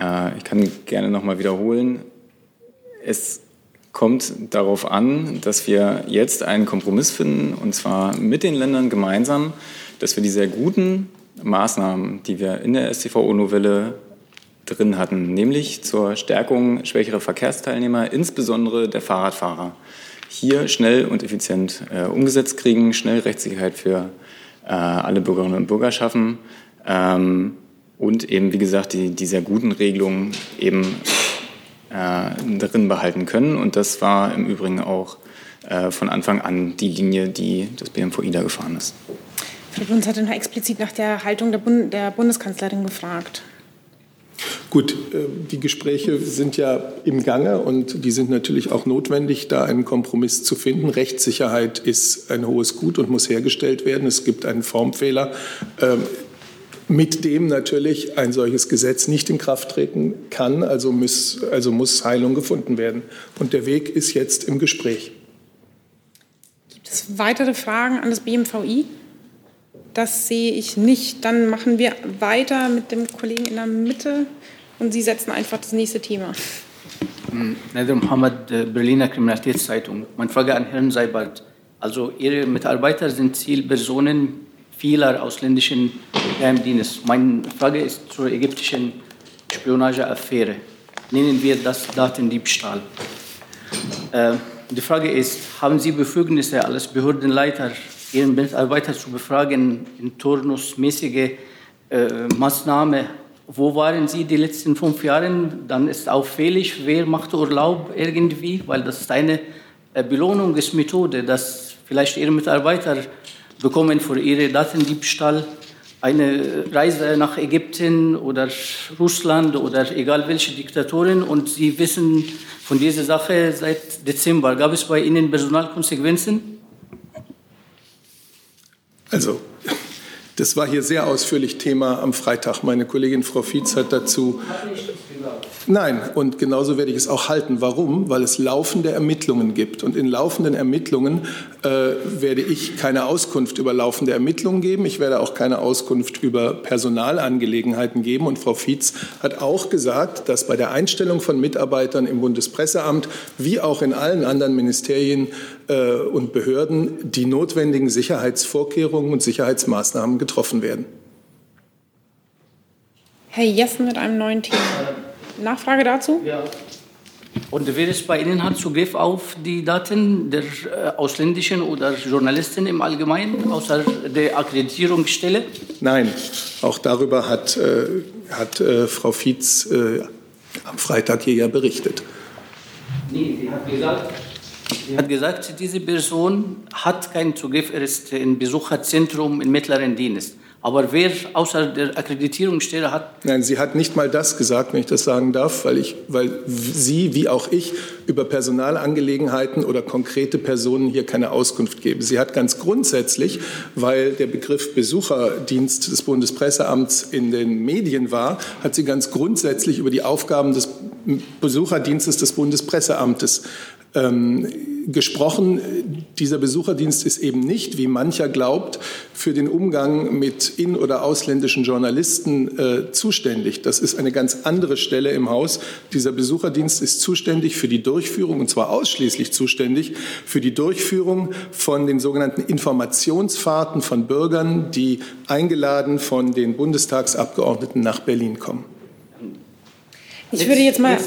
Äh, ich kann gerne nochmal wiederholen, es kommt darauf an, dass wir jetzt einen Kompromiss finden, und zwar mit den Ländern gemeinsam, dass wir die sehr guten Maßnahmen, die wir in der STVO-Novelle drin hatten, nämlich zur Stärkung schwächerer Verkehrsteilnehmer, insbesondere der Fahrradfahrer, hier schnell und effizient äh, umgesetzt kriegen, schnell Rechtssicherheit für äh, alle Bürgerinnen und Bürger schaffen. Ähm, und eben, wie gesagt, die, die sehr guten Regelungen eben äh, drin behalten können. Und das war im Übrigen auch äh, von Anfang an die Linie, die das BMVI da gefahren ist. Frau Bunz hatte noch explizit nach der Haltung der, Bund der Bundeskanzlerin gefragt. Gut, äh, die Gespräche sind ja im Gange und die sind natürlich auch notwendig, da einen Kompromiss zu finden. Rechtssicherheit ist ein hohes Gut und muss hergestellt werden. Es gibt einen Formfehler. Mit dem natürlich ein solches Gesetz nicht in Kraft treten kann. Also muss, also muss Heilung gefunden werden. Und der Weg ist jetzt im Gespräch. Gibt es weitere Fragen an das BMVI? Das sehe ich nicht. Dann machen wir weiter mit dem Kollegen in der Mitte und Sie setzen einfach das nächste Thema. Nader Mohammed, äh, Berliner Kriminalitätszeitung. Meine Frage an Herrn Seibert. Also Ihre Mitarbeiter sind Zielpersonen vieler ausländischen Geheimdienstes. Meine Frage ist zur ägyptischen Spionageaffäre. Nennen wir das Datendiebstahl. Äh, die Frage ist, haben Sie Befugnisse als Behördenleiter, Ihren Mitarbeiter zu befragen in turnusmäßige äh, Maßnahmen? Wo waren Sie die letzten fünf Jahre? Dann ist auffällig, wer macht Urlaub irgendwie, weil das ist eine äh, Belohnungsmethode, dass vielleicht Ihre Mitarbeiter bekommen für ihre Datendiebstahl eine Reise nach Ägypten oder Russland oder egal welche Diktatoren und sie wissen von dieser Sache seit Dezember. Gab es bei Ihnen Personalkonsequenzen? Also, das war hier sehr ausführlich Thema am Freitag. Meine Kollegin Frau Fietz hat dazu Nein, und genauso werde ich es auch halten. Warum? Weil es laufende Ermittlungen gibt. Und in laufenden Ermittlungen äh, werde ich keine Auskunft über laufende Ermittlungen geben. Ich werde auch keine Auskunft über Personalangelegenheiten geben. Und Frau Fietz hat auch gesagt, dass bei der Einstellung von Mitarbeitern im Bundespresseamt wie auch in allen anderen Ministerien äh, und Behörden die notwendigen Sicherheitsvorkehrungen und Sicherheitsmaßnahmen getroffen werden. Herr Jessen mit einem neuen Thema. Nachfrage dazu? Ja. Und wer ist bei Ihnen hat Zugriff auf die Daten der äh, ausländischen oder Journalisten im Allgemeinen, außer der Akkreditierungsstelle? Nein, auch darüber hat, äh, hat äh, Frau Fietz äh, am Freitag hier ja berichtet. Nee, sie hat gesagt, sie hat gesagt, diese Person hat keinen Zugriff, er ist im Besucherzentrum im mittleren Dienst. Aber wer außer der Akkreditierungsstelle hat. Nein, sie hat nicht mal das gesagt, wenn ich das sagen darf, weil, ich, weil sie wie auch ich über Personalangelegenheiten oder konkrete Personen hier keine Auskunft geben. Sie hat ganz grundsätzlich, weil der Begriff Besucherdienst des Bundespresseamts in den Medien war, hat sie ganz grundsätzlich über die Aufgaben des Besucherdienstes des Bundespresseamtes ähm, gesprochen. Dieser Besucherdienst ist eben nicht, wie mancher glaubt, für den Umgang mit in- oder ausländischen Journalisten äh, zuständig. Das ist eine ganz andere Stelle im Haus. Dieser Besucherdienst ist zuständig für die Durchführung, und zwar ausschließlich zuständig für die Durchführung von den sogenannten Informationsfahrten von Bürgern, die eingeladen von den Bundestagsabgeordneten nach Berlin kommen. Ich würde jetzt mal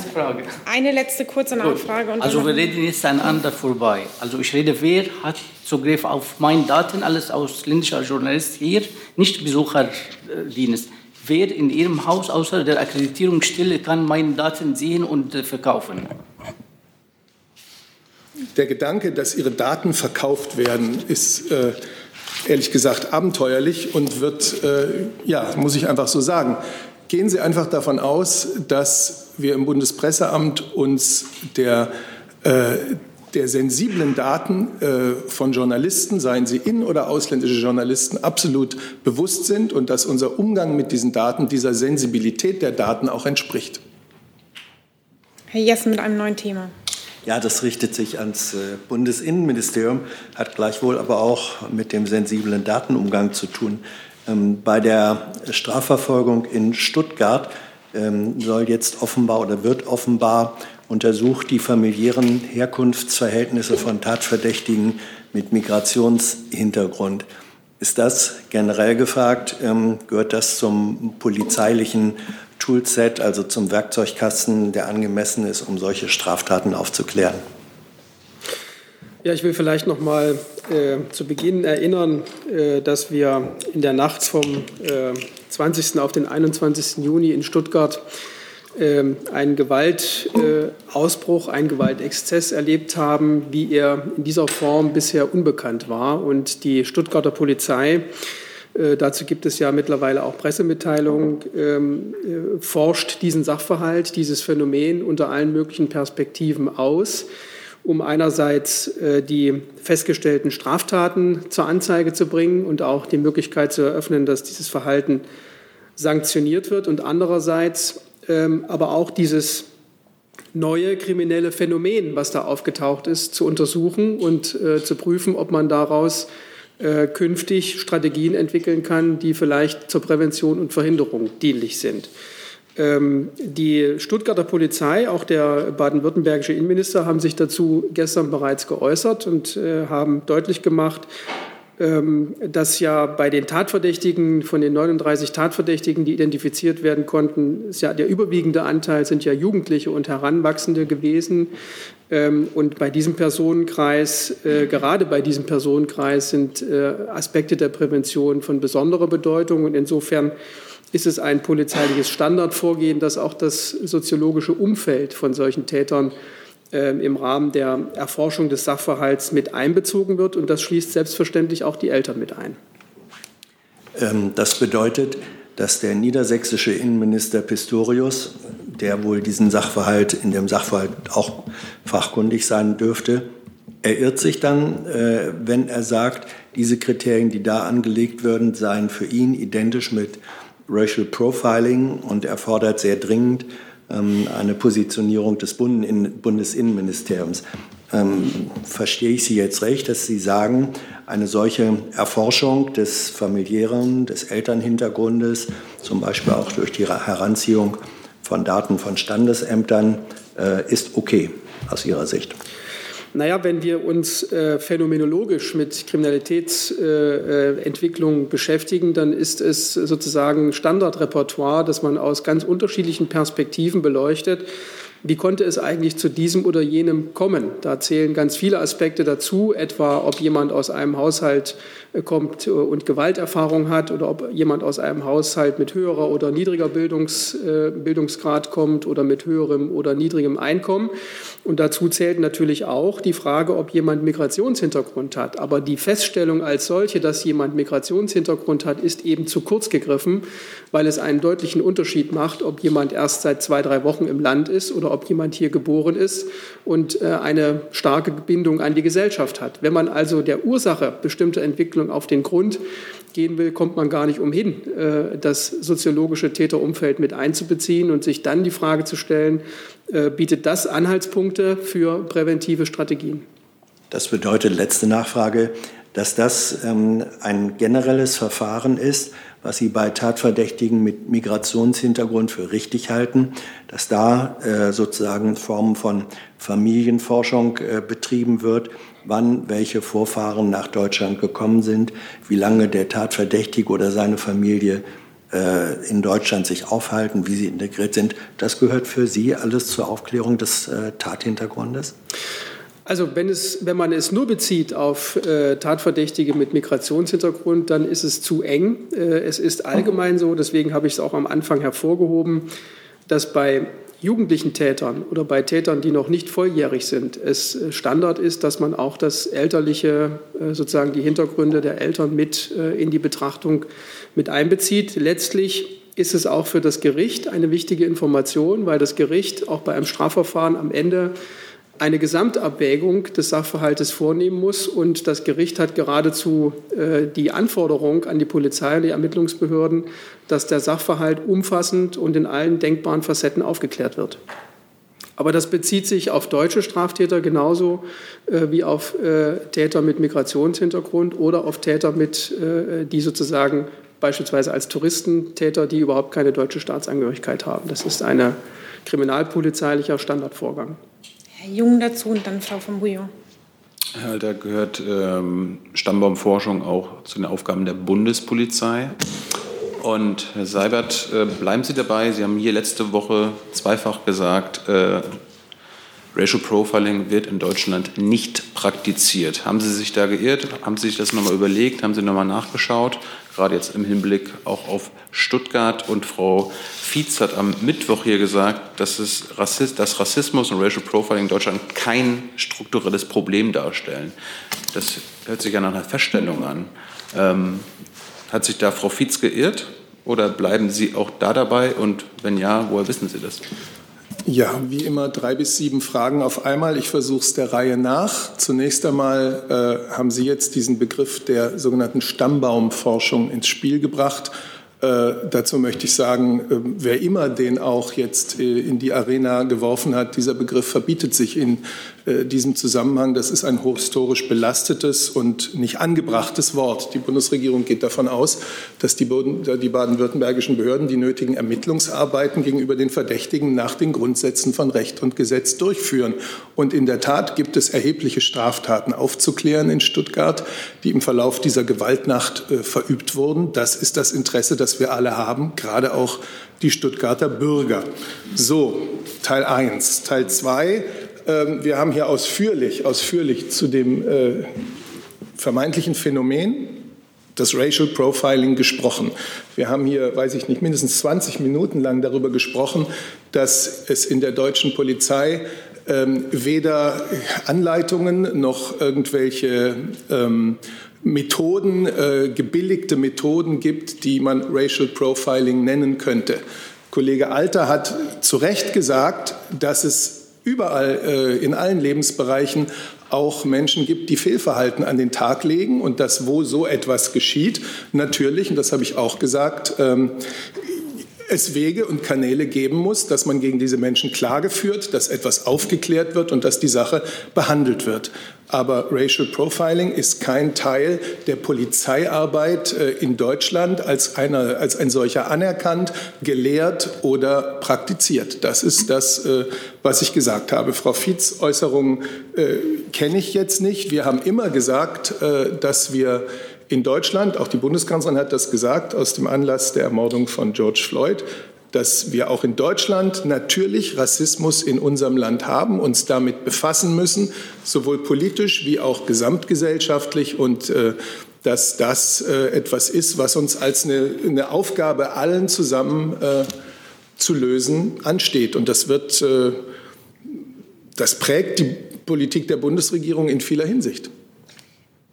eine letzte kurze Nachfrage. Und also wir reden jetzt einander vorbei. Also ich rede, wer hat Zugriff auf meine Daten, alles ausländischer Journalist hier, nicht Besucherdienst. Wer in Ihrem Haus außer der Akkreditierungsstelle kann meine Daten sehen und äh, verkaufen? Der Gedanke, dass Ihre Daten verkauft werden, ist äh, ehrlich gesagt abenteuerlich und wird, äh, ja, muss ich einfach so sagen, Gehen Sie einfach davon aus, dass wir im Bundespresseamt uns der, äh, der sensiblen Daten äh, von Journalisten, seien sie in- oder ausländische Journalisten, absolut bewusst sind und dass unser Umgang mit diesen Daten dieser Sensibilität der Daten auch entspricht. Herr Jessen mit einem neuen Thema. Ja, das richtet sich ans äh, Bundesinnenministerium, hat gleichwohl aber auch mit dem sensiblen Datenumgang zu tun. Ähm, bei der Strafverfolgung in Stuttgart ähm, soll jetzt offenbar oder wird offenbar untersucht die familiären Herkunftsverhältnisse von Tatverdächtigen mit Migrationshintergrund. Ist das generell gefragt? Ähm, gehört das zum polizeilichen Toolset, also zum Werkzeugkasten, der angemessen ist, um solche Straftaten aufzuklären? Ja, ich will vielleicht noch mal äh, zu Beginn erinnern, äh, dass wir in der Nacht vom äh, 20. auf den 21. Juni in Stuttgart ähm, einen Gewaltausbruch, einen Gewaltexzess erlebt haben, wie er in dieser Form bisher unbekannt war. Und die Stuttgarter Polizei, äh, dazu gibt es ja mittlerweile auch Pressemitteilungen, ähm, äh, forscht diesen Sachverhalt, dieses Phänomen unter allen möglichen Perspektiven aus um einerseits äh, die festgestellten Straftaten zur Anzeige zu bringen und auch die Möglichkeit zu eröffnen, dass dieses Verhalten sanktioniert wird und andererseits ähm, aber auch dieses neue kriminelle Phänomen, was da aufgetaucht ist, zu untersuchen und äh, zu prüfen, ob man daraus äh, künftig Strategien entwickeln kann, die vielleicht zur Prävention und Verhinderung dienlich sind. Ähm, die Stuttgarter Polizei, auch der baden-württembergische Innenminister, haben sich dazu gestern bereits geäußert und äh, haben deutlich gemacht, ähm, dass ja bei den Tatverdächtigen, von den 39 Tatverdächtigen, die identifiziert werden konnten, ja der überwiegende Anteil sind ja Jugendliche und Heranwachsende gewesen. Ähm, und bei diesem Personenkreis, äh, gerade bei diesem Personenkreis, sind äh, Aspekte der Prävention von besonderer Bedeutung. Und insofern ist es ein polizeiliches Standardvorgehen, dass auch das soziologische Umfeld von solchen Tätern ähm, im Rahmen der Erforschung des Sachverhalts mit einbezogen wird. Und das schließt selbstverständlich auch die Eltern mit ein. Ähm, das bedeutet, dass der niedersächsische Innenminister Pistorius, der wohl diesen Sachverhalt in dem Sachverhalt auch fachkundig sein dürfte, er irrt sich dann, äh, wenn er sagt, diese Kriterien, die da angelegt würden, seien für ihn identisch mit Racial Profiling und er fordert sehr dringend ähm, eine Positionierung des Bundesinnenministeriums. Ähm, verstehe ich Sie jetzt recht, dass Sie sagen, eine solche Erforschung des familiären, des Elternhintergrundes, zum Beispiel auch durch die Heranziehung von Daten von Standesämtern, äh, ist okay aus Ihrer Sicht? Naja, wenn wir uns äh, phänomenologisch mit Kriminalitätsentwicklung äh, beschäftigen, dann ist es sozusagen Standardrepertoire, das man aus ganz unterschiedlichen Perspektiven beleuchtet. Wie konnte es eigentlich zu diesem oder jenem kommen? Da zählen ganz viele Aspekte dazu, etwa ob jemand aus einem Haushalt äh, kommt äh, und Gewalterfahrung hat oder ob jemand aus einem Haushalt mit höherer oder niedriger Bildungs, äh, Bildungsgrad kommt oder mit höherem oder niedrigem Einkommen. Und dazu zählt natürlich auch die Frage, ob jemand Migrationshintergrund hat. Aber die Feststellung als solche, dass jemand Migrationshintergrund hat, ist eben zu kurz gegriffen, weil es einen deutlichen Unterschied macht, ob jemand erst seit zwei, drei Wochen im Land ist oder ob jemand hier geboren ist und eine starke Bindung an die Gesellschaft hat. Wenn man also der Ursache bestimmter Entwicklung auf den Grund gehen will, kommt man gar nicht umhin, das soziologische Täterumfeld mit einzubeziehen und sich dann die Frage zu stellen, bietet das Anhaltspunkte für präventive Strategien? Das bedeutet, letzte Nachfrage, dass das ähm, ein generelles Verfahren ist, was Sie bei Tatverdächtigen mit Migrationshintergrund für richtig halten, dass da äh, sozusagen Formen von Familienforschung äh, betrieben wird, wann welche Vorfahren nach Deutschland gekommen sind, wie lange der Tatverdächtige oder seine Familie äh, in Deutschland sich aufhalten, wie sie integriert sind. Das gehört für Sie alles zur Aufklärung des äh, Tathintergrundes? Also wenn, es, wenn man es nur bezieht auf äh, Tatverdächtige mit Migrationshintergrund, dann ist es zu eng. Äh, es ist allgemein so, deswegen habe ich es auch am Anfang hervorgehoben, dass bei jugendlichen Tätern oder bei Tätern, die noch nicht volljährig sind, es Standard ist, dass man auch das elterliche, äh, sozusagen die Hintergründe der Eltern mit äh, in die Betrachtung mit einbezieht. Letztlich ist es auch für das Gericht eine wichtige Information, weil das Gericht auch bei einem Strafverfahren am Ende eine Gesamtabwägung des Sachverhaltes vornehmen muss. Und das Gericht hat geradezu äh, die Anforderung an die Polizei und die Ermittlungsbehörden, dass der Sachverhalt umfassend und in allen denkbaren Facetten aufgeklärt wird. Aber das bezieht sich auf deutsche Straftäter genauso äh, wie auf äh, Täter mit Migrationshintergrund oder auf Täter, mit, äh, die sozusagen beispielsweise als Touristentäter, die überhaupt keine deutsche Staatsangehörigkeit haben. Das ist ein kriminalpolizeilicher Standardvorgang. Herr Jung dazu und dann Frau von Bouillon. Da gehört ähm, Stammbaumforschung auch zu den Aufgaben der Bundespolizei. Und Herr Seibert, äh, bleiben Sie dabei. Sie haben hier letzte Woche zweifach gesagt, äh, Racial Profiling wird in Deutschland nicht praktiziert. Haben Sie sich da geirrt? Haben Sie sich das nochmal überlegt? Haben Sie nochmal nachgeschaut? Gerade jetzt im Hinblick auch auf Stuttgart. Und Frau Fietz hat am Mittwoch hier gesagt, dass, es Rassist, dass Rassismus und Racial Profiling in Deutschland kein strukturelles Problem darstellen. Das hört sich ja nach einer Feststellung an. Ähm, hat sich da Frau Fietz geirrt oder bleiben Sie auch da dabei? Und wenn ja, woher wissen Sie das? Ja, wie immer drei bis sieben Fragen auf einmal. Ich versuche es der Reihe nach. Zunächst einmal äh, haben Sie jetzt diesen Begriff der sogenannten Stammbaumforschung ins Spiel gebracht. Äh, dazu möchte ich sagen, äh, wer immer den auch jetzt äh, in die Arena geworfen hat, dieser Begriff verbietet sich in diesem Zusammenhang. Das ist ein historisch belastetes und nicht angebrachtes Wort. Die Bundesregierung geht davon aus, dass die, die baden-württembergischen Behörden die nötigen Ermittlungsarbeiten gegenüber den Verdächtigen nach den Grundsätzen von Recht und Gesetz durchführen. Und in der Tat gibt es erhebliche Straftaten aufzuklären in Stuttgart, die im Verlauf dieser Gewaltnacht äh, verübt wurden. Das ist das Interesse, das wir alle haben, gerade auch die Stuttgarter Bürger. So, Teil 1. Teil 2 ähm, wir haben hier ausführlich, ausführlich zu dem äh, vermeintlichen Phänomen des Racial Profiling gesprochen. Wir haben hier, weiß ich nicht, mindestens 20 Minuten lang darüber gesprochen, dass es in der deutschen Polizei ähm, weder Anleitungen noch irgendwelche ähm, Methoden, äh, gebilligte Methoden gibt, die man Racial Profiling nennen könnte. Kollege Alter hat zu Recht gesagt, dass es überall äh, in allen Lebensbereichen auch Menschen gibt, die Fehlverhalten an den Tag legen und dass, wo so etwas geschieht, natürlich, und das habe ich auch gesagt, ähm, es Wege und Kanäle geben muss, dass man gegen diese Menschen Klage führt, dass etwas aufgeklärt wird und dass die Sache behandelt wird. Aber Racial Profiling ist kein Teil der Polizeiarbeit äh, in Deutschland als, einer, als ein solcher anerkannt, gelehrt oder praktiziert. Das ist das, äh, was ich gesagt habe. Frau Fietz Äußerungen äh, kenne ich jetzt nicht. Wir haben immer gesagt, dass wir in Deutschland, auch die Bundeskanzlerin hat das gesagt, aus dem Anlass der Ermordung von George Floyd, dass wir auch in Deutschland natürlich Rassismus in unserem Land haben, uns damit befassen müssen, sowohl politisch wie auch gesamtgesellschaftlich und äh, dass das äh, etwas ist, was uns als eine, eine Aufgabe allen zusammen äh, zu lösen ansteht. Und das wird, äh, das prägt die Politik der Bundesregierung in vieler Hinsicht.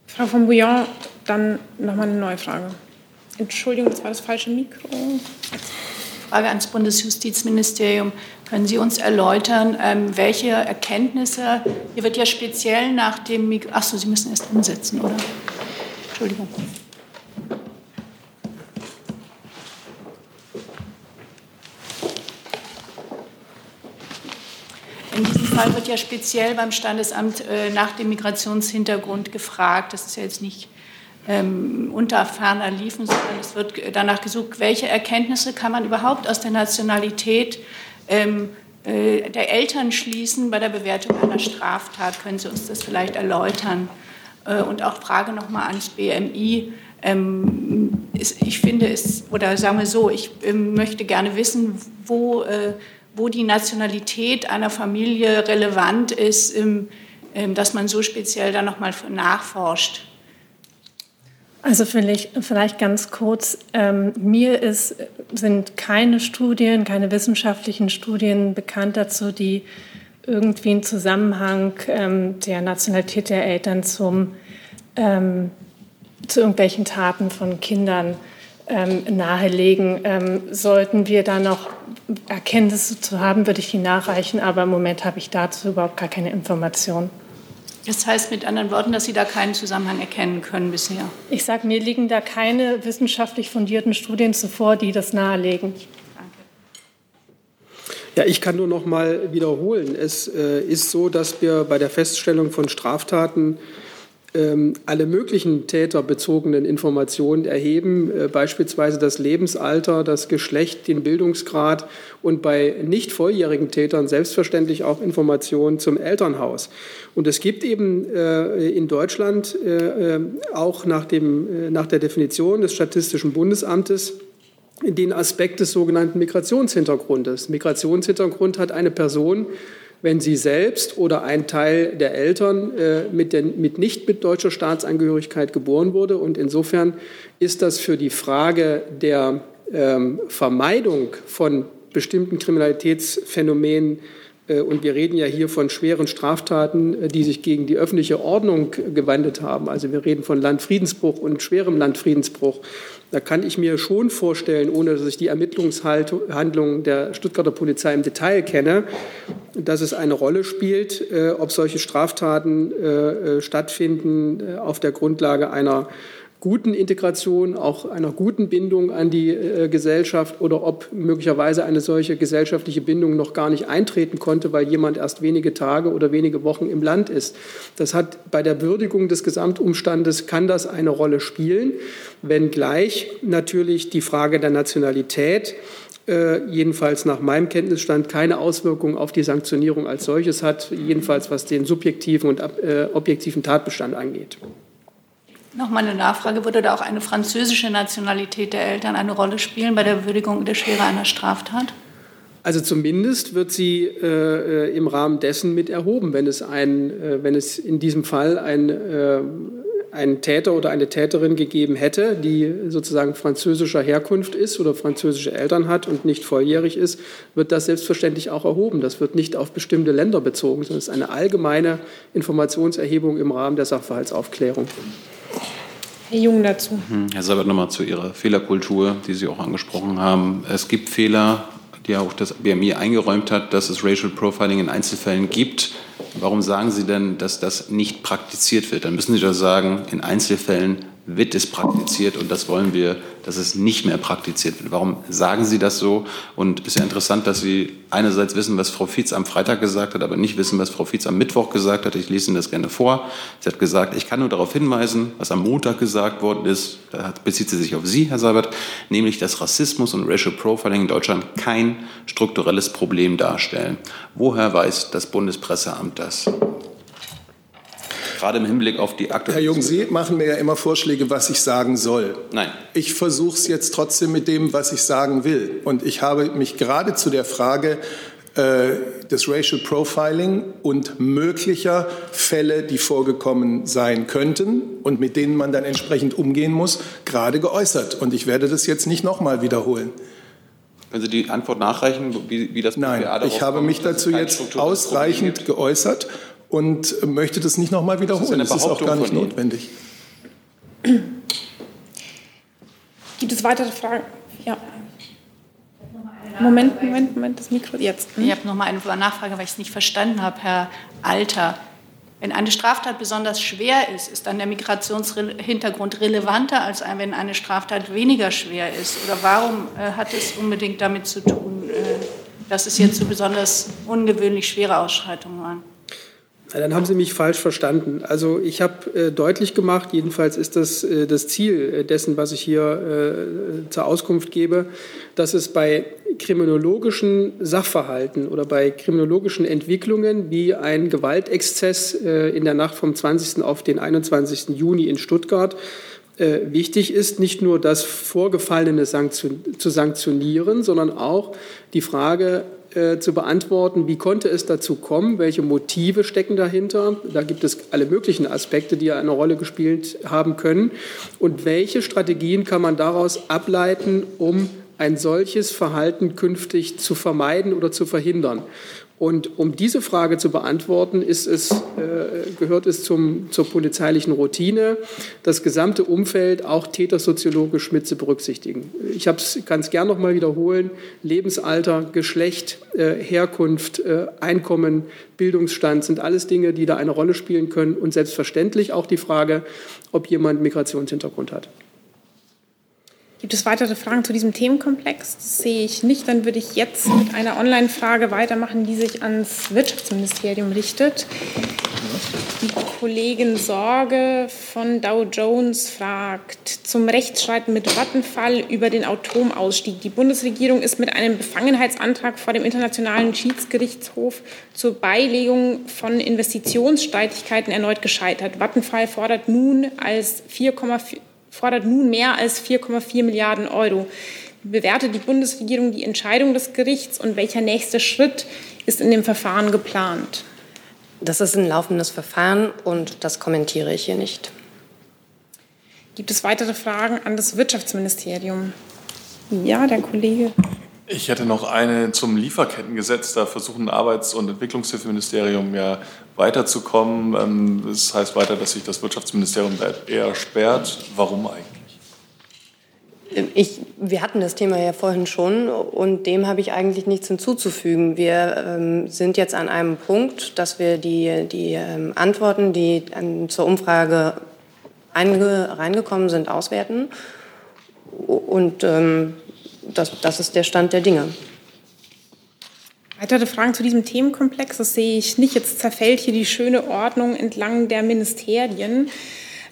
Frau von Bouillon, dann nochmal eine neue Frage. Entschuldigung, das war das falsche Mikro. Frage ans Bundesjustizministerium. Können Sie uns erläutern, ähm, welche Erkenntnisse, hier wird ja speziell nach dem, Mik achso, Sie müssen erst umsetzen, oder? Entschuldigung. In diesem Fall wird ja speziell beim Standesamt äh, nach dem Migrationshintergrund gefragt. Das ist ja jetzt nicht ähm, unter ferner liefen, sondern es wird danach gesucht, welche Erkenntnisse kann man überhaupt aus der Nationalität ähm, äh, der Eltern schließen bei der Bewertung einer Straftat. Können Sie uns das vielleicht erläutern? Äh, und auch Frage nochmal ans BMI. Ähm, ist, ich finde es, oder sagen wir so, ich ähm, möchte gerne wissen, wo, äh, wo die Nationalität einer Familie relevant ist, ähm, ähm, dass man so speziell da nochmal nachforscht. Also vielleicht, vielleicht ganz kurz, ähm, mir ist, sind keine Studien, keine wissenschaftlichen Studien bekannt dazu, die irgendwie einen Zusammenhang ähm, der Nationalität der Eltern zum, ähm, zu irgendwelchen Taten von Kindern ähm, nahelegen. Ähm, sollten wir da noch Erkenntnisse zu haben, würde ich die nachreichen, aber im Moment habe ich dazu überhaupt gar keine Informationen. Das heißt mit anderen Worten, dass Sie da keinen Zusammenhang erkennen können bisher. Ich sage, mir liegen da keine wissenschaftlich fundierten Studien zuvor, die das nahelegen. Ja, ich kann nur noch mal wiederholen. Es äh, ist so, dass wir bei der Feststellung von Straftaten alle möglichen täterbezogenen Informationen erheben, äh, beispielsweise das Lebensalter, das Geschlecht, den Bildungsgrad und bei nicht volljährigen Tätern selbstverständlich auch Informationen zum Elternhaus. Und es gibt eben äh, in Deutschland äh, auch nach, dem, nach der Definition des Statistischen Bundesamtes den Aspekt des sogenannten Migrationshintergrundes. Migrationshintergrund hat eine Person, wenn sie selbst oder ein Teil der Eltern äh, mit, den, mit nicht mit deutscher Staatsangehörigkeit geboren wurde. Und insofern ist das für die Frage der ähm, Vermeidung von bestimmten Kriminalitätsphänomenen äh, und wir reden ja hier von schweren Straftaten, äh, die sich gegen die öffentliche Ordnung gewandt haben. Also wir reden von Landfriedensbruch und schwerem Landfriedensbruch. Da kann ich mir schon vorstellen, ohne dass ich die Ermittlungshandlungen der Stuttgarter Polizei im Detail kenne, dass es eine Rolle spielt, äh, ob solche Straftaten stattfinden auf der Grundlage einer guten Integration, auch einer guten Bindung an die äh, Gesellschaft oder ob möglicherweise eine solche gesellschaftliche Bindung noch gar nicht eintreten konnte, weil jemand erst wenige Tage oder wenige Wochen im Land ist. Das hat bei der Würdigung des Gesamtumstandes kann das eine Rolle spielen, wenngleich natürlich die Frage der Nationalität äh, jedenfalls nach meinem Kenntnisstand keine Auswirkungen auf die Sanktionierung als solches hat, jedenfalls was den subjektiven und äh, objektiven Tatbestand angeht. Nochmal eine Nachfrage. Würde da auch eine französische Nationalität der Eltern eine Rolle spielen bei der Würdigung der Schwere einer Straftat? Also zumindest wird sie äh, im Rahmen dessen mit erhoben, wenn es, ein, äh, wenn es in diesem Fall ein, äh, einen Täter oder eine Täterin gegeben hätte, die sozusagen französischer Herkunft ist oder französische Eltern hat und nicht volljährig ist, wird das selbstverständlich auch erhoben. Das wird nicht auf bestimmte Länder bezogen, sondern es ist eine allgemeine Informationserhebung im Rahmen der Sachverhaltsaufklärung. Herr Jung dazu. Hm, Herr Sabat, nochmal zu Ihrer Fehlerkultur, die Sie auch angesprochen haben. Es gibt Fehler, die auch das BMI eingeräumt hat, dass es Racial Profiling in Einzelfällen gibt. Warum sagen Sie denn, dass das nicht praktiziert wird? Dann müssen Sie doch sagen, in Einzelfällen wird es praktiziert und das wollen wir, dass es nicht mehr praktiziert wird. Warum sagen Sie das so? Und es ist ja interessant, dass Sie einerseits wissen, was Frau Fietz am Freitag gesagt hat, aber nicht wissen, was Frau Fietz am Mittwoch gesagt hat. Ich lese Ihnen das gerne vor. Sie hat gesagt, ich kann nur darauf hinweisen, was am Montag gesagt worden ist. Da bezieht sie sich auf Sie, Herr Seibert, nämlich, dass Rassismus und Racial Profiling in Deutschland kein strukturelles Problem darstellen. Woher weiß das Bundespresseamt das? Gerade im Hinblick auf die aktuelle. Herr Jung, Sie machen mir ja immer Vorschläge, was ich sagen soll. Nein. Ich versuche es jetzt trotzdem mit dem, was ich sagen will. Und ich habe mich gerade zu der Frage äh, des Racial Profiling und möglicher Fälle, die vorgekommen sein könnten und mit denen man dann entsprechend umgehen muss, gerade geäußert. Und ich werde das jetzt nicht nochmal wiederholen. Können Sie die Antwort nachreichen, wie, wie das Nein, ich habe mich dazu jetzt ausreichend geäußert und möchte das nicht nochmal wiederholen. Das ist, das ist auch gar nicht notwendig. Gibt es weitere Fragen? Ja. Moment, Moment, Moment, das Mikro jetzt. Hm? Ich habe noch mal eine Nachfrage, weil ich es nicht verstanden habe, Herr Alter. Wenn eine Straftat besonders schwer ist, ist dann der Migrationshintergrund relevanter, als wenn eine Straftat weniger schwer ist? Oder warum äh, hat es unbedingt damit zu tun, äh, dass es jetzt so besonders ungewöhnlich schwere Ausschreitungen waren? Dann haben Sie mich falsch verstanden. Also ich habe äh, deutlich gemacht, jedenfalls ist das äh, das Ziel äh, dessen, was ich hier äh, zur Auskunft gebe, dass es bei kriminologischen Sachverhalten oder bei kriminologischen Entwicklungen wie ein Gewaltexzess äh, in der Nacht vom 20. auf den 21. Juni in Stuttgart äh, wichtig ist, nicht nur das Vorgefallene zu sanktionieren, sondern auch die Frage äh, zu beantworten, wie konnte es dazu kommen, welche Motive stecken dahinter. Da gibt es alle möglichen Aspekte, die eine Rolle gespielt haben können. Und welche Strategien kann man daraus ableiten, um ein solches Verhalten künftig zu vermeiden oder zu verhindern? Und um diese Frage zu beantworten, ist es, äh, gehört es zum, zur polizeilichen Routine, das gesamte Umfeld auch tätersoziologisch mit zu berücksichtigen. Ich kann es gern noch mal wiederholen. Lebensalter, Geschlecht, äh, Herkunft, äh, Einkommen, Bildungsstand sind alles Dinge, die da eine Rolle spielen können. Und selbstverständlich auch die Frage, ob jemand Migrationshintergrund hat. Gibt es weitere Fragen zu diesem Themenkomplex? Das sehe ich nicht. Dann würde ich jetzt mit einer Online-Frage weitermachen, die sich ans Wirtschaftsministerium richtet. Die Kollegin Sorge von Dow Jones fragt zum Rechtsstreiten mit Vattenfall über den Atomausstieg. Die Bundesregierung ist mit einem Befangenheitsantrag vor dem Internationalen Schiedsgerichtshof zur Beilegung von Investitionsstreitigkeiten erneut gescheitert. Vattenfall fordert nun als 4,4 fordert nun mehr als 4,4 Milliarden Euro. Wie bewertet die Bundesregierung die Entscheidung des Gerichts und welcher nächste Schritt ist in dem Verfahren geplant? Das ist ein laufendes Verfahren und das kommentiere ich hier nicht. Gibt es weitere Fragen an das Wirtschaftsministerium? Ja, der Kollege. Ich hätte noch eine zum Lieferkettengesetz. Da versuchen Arbeits- und Entwicklungshilfeministerium ja weiterzukommen. Ähm, das heißt weiter, dass sich das Wirtschaftsministerium eher sperrt. Warum eigentlich? Ich, wir hatten das Thema ja vorhin schon und dem habe ich eigentlich nichts hinzuzufügen. Wir ähm, sind jetzt an einem Punkt, dass wir die, die ähm, Antworten, die an, zur Umfrage einge, reingekommen sind, auswerten. Und ähm, das, das ist der Stand der Dinge. Weitere Fragen zu diesem Themenkomplex? Das sehe ich nicht. Jetzt zerfällt hier die schöne Ordnung entlang der Ministerien.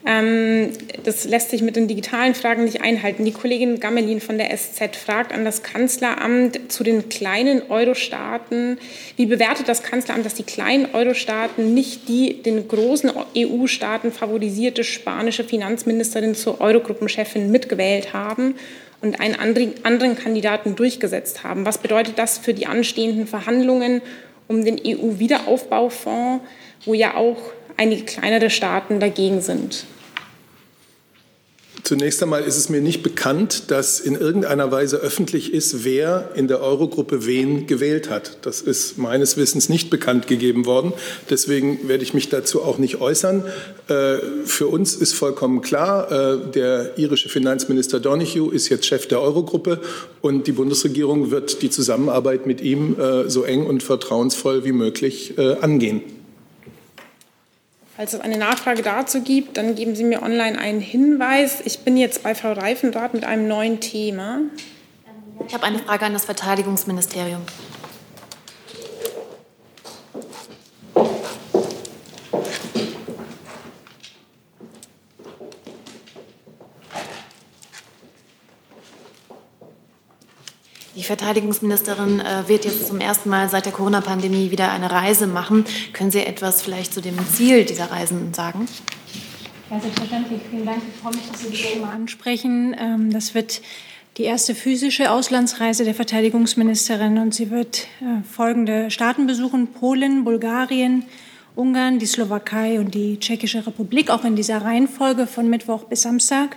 Ähm, das lässt sich mit den digitalen Fragen nicht einhalten. Die Kollegin Gammelin von der SZ fragt an das Kanzleramt zu den kleinen Euro-Staaten. Wie bewertet das Kanzleramt, dass die kleinen Euro-Staaten nicht die den großen EU-Staaten favorisierte spanische Finanzministerin zur Eurogruppenchefin mitgewählt haben? Und einen anderen Kandidaten durchgesetzt haben. Was bedeutet das für die anstehenden Verhandlungen um den EU-Wiederaufbaufonds, wo ja auch einige kleinere Staaten dagegen sind? Zunächst einmal ist es mir nicht bekannt, dass in irgendeiner Weise öffentlich ist, wer in der Eurogruppe wen gewählt hat. Das ist meines Wissens nicht bekannt gegeben worden. Deswegen werde ich mich dazu auch nicht äußern. Äh, für uns ist vollkommen klar, äh, der irische Finanzminister Donoghue ist jetzt Chef der Eurogruppe und die Bundesregierung wird die Zusammenarbeit mit ihm äh, so eng und vertrauensvoll wie möglich angehen. Falls es eine Nachfrage dazu gibt, dann geben Sie mir online einen Hinweis. Ich bin jetzt bei Frau Reifenrath mit einem neuen Thema. Ich habe eine Frage an das Verteidigungsministerium. Die Verteidigungsministerin äh, wird jetzt zum ersten Mal seit der Corona-Pandemie wieder eine Reise machen. Können Sie etwas vielleicht zu dem Ziel dieser Reisen sagen? Ja, selbstverständlich. Vielen Dank. Ich freue mich, dass Sie das Thema ansprechen. Ähm, das wird die erste physische Auslandsreise der Verteidigungsministerin und sie wird äh, folgende Staaten besuchen: Polen, Bulgarien, Ungarn, die Slowakei und die Tschechische Republik, auch in dieser Reihenfolge von Mittwoch bis Samstag.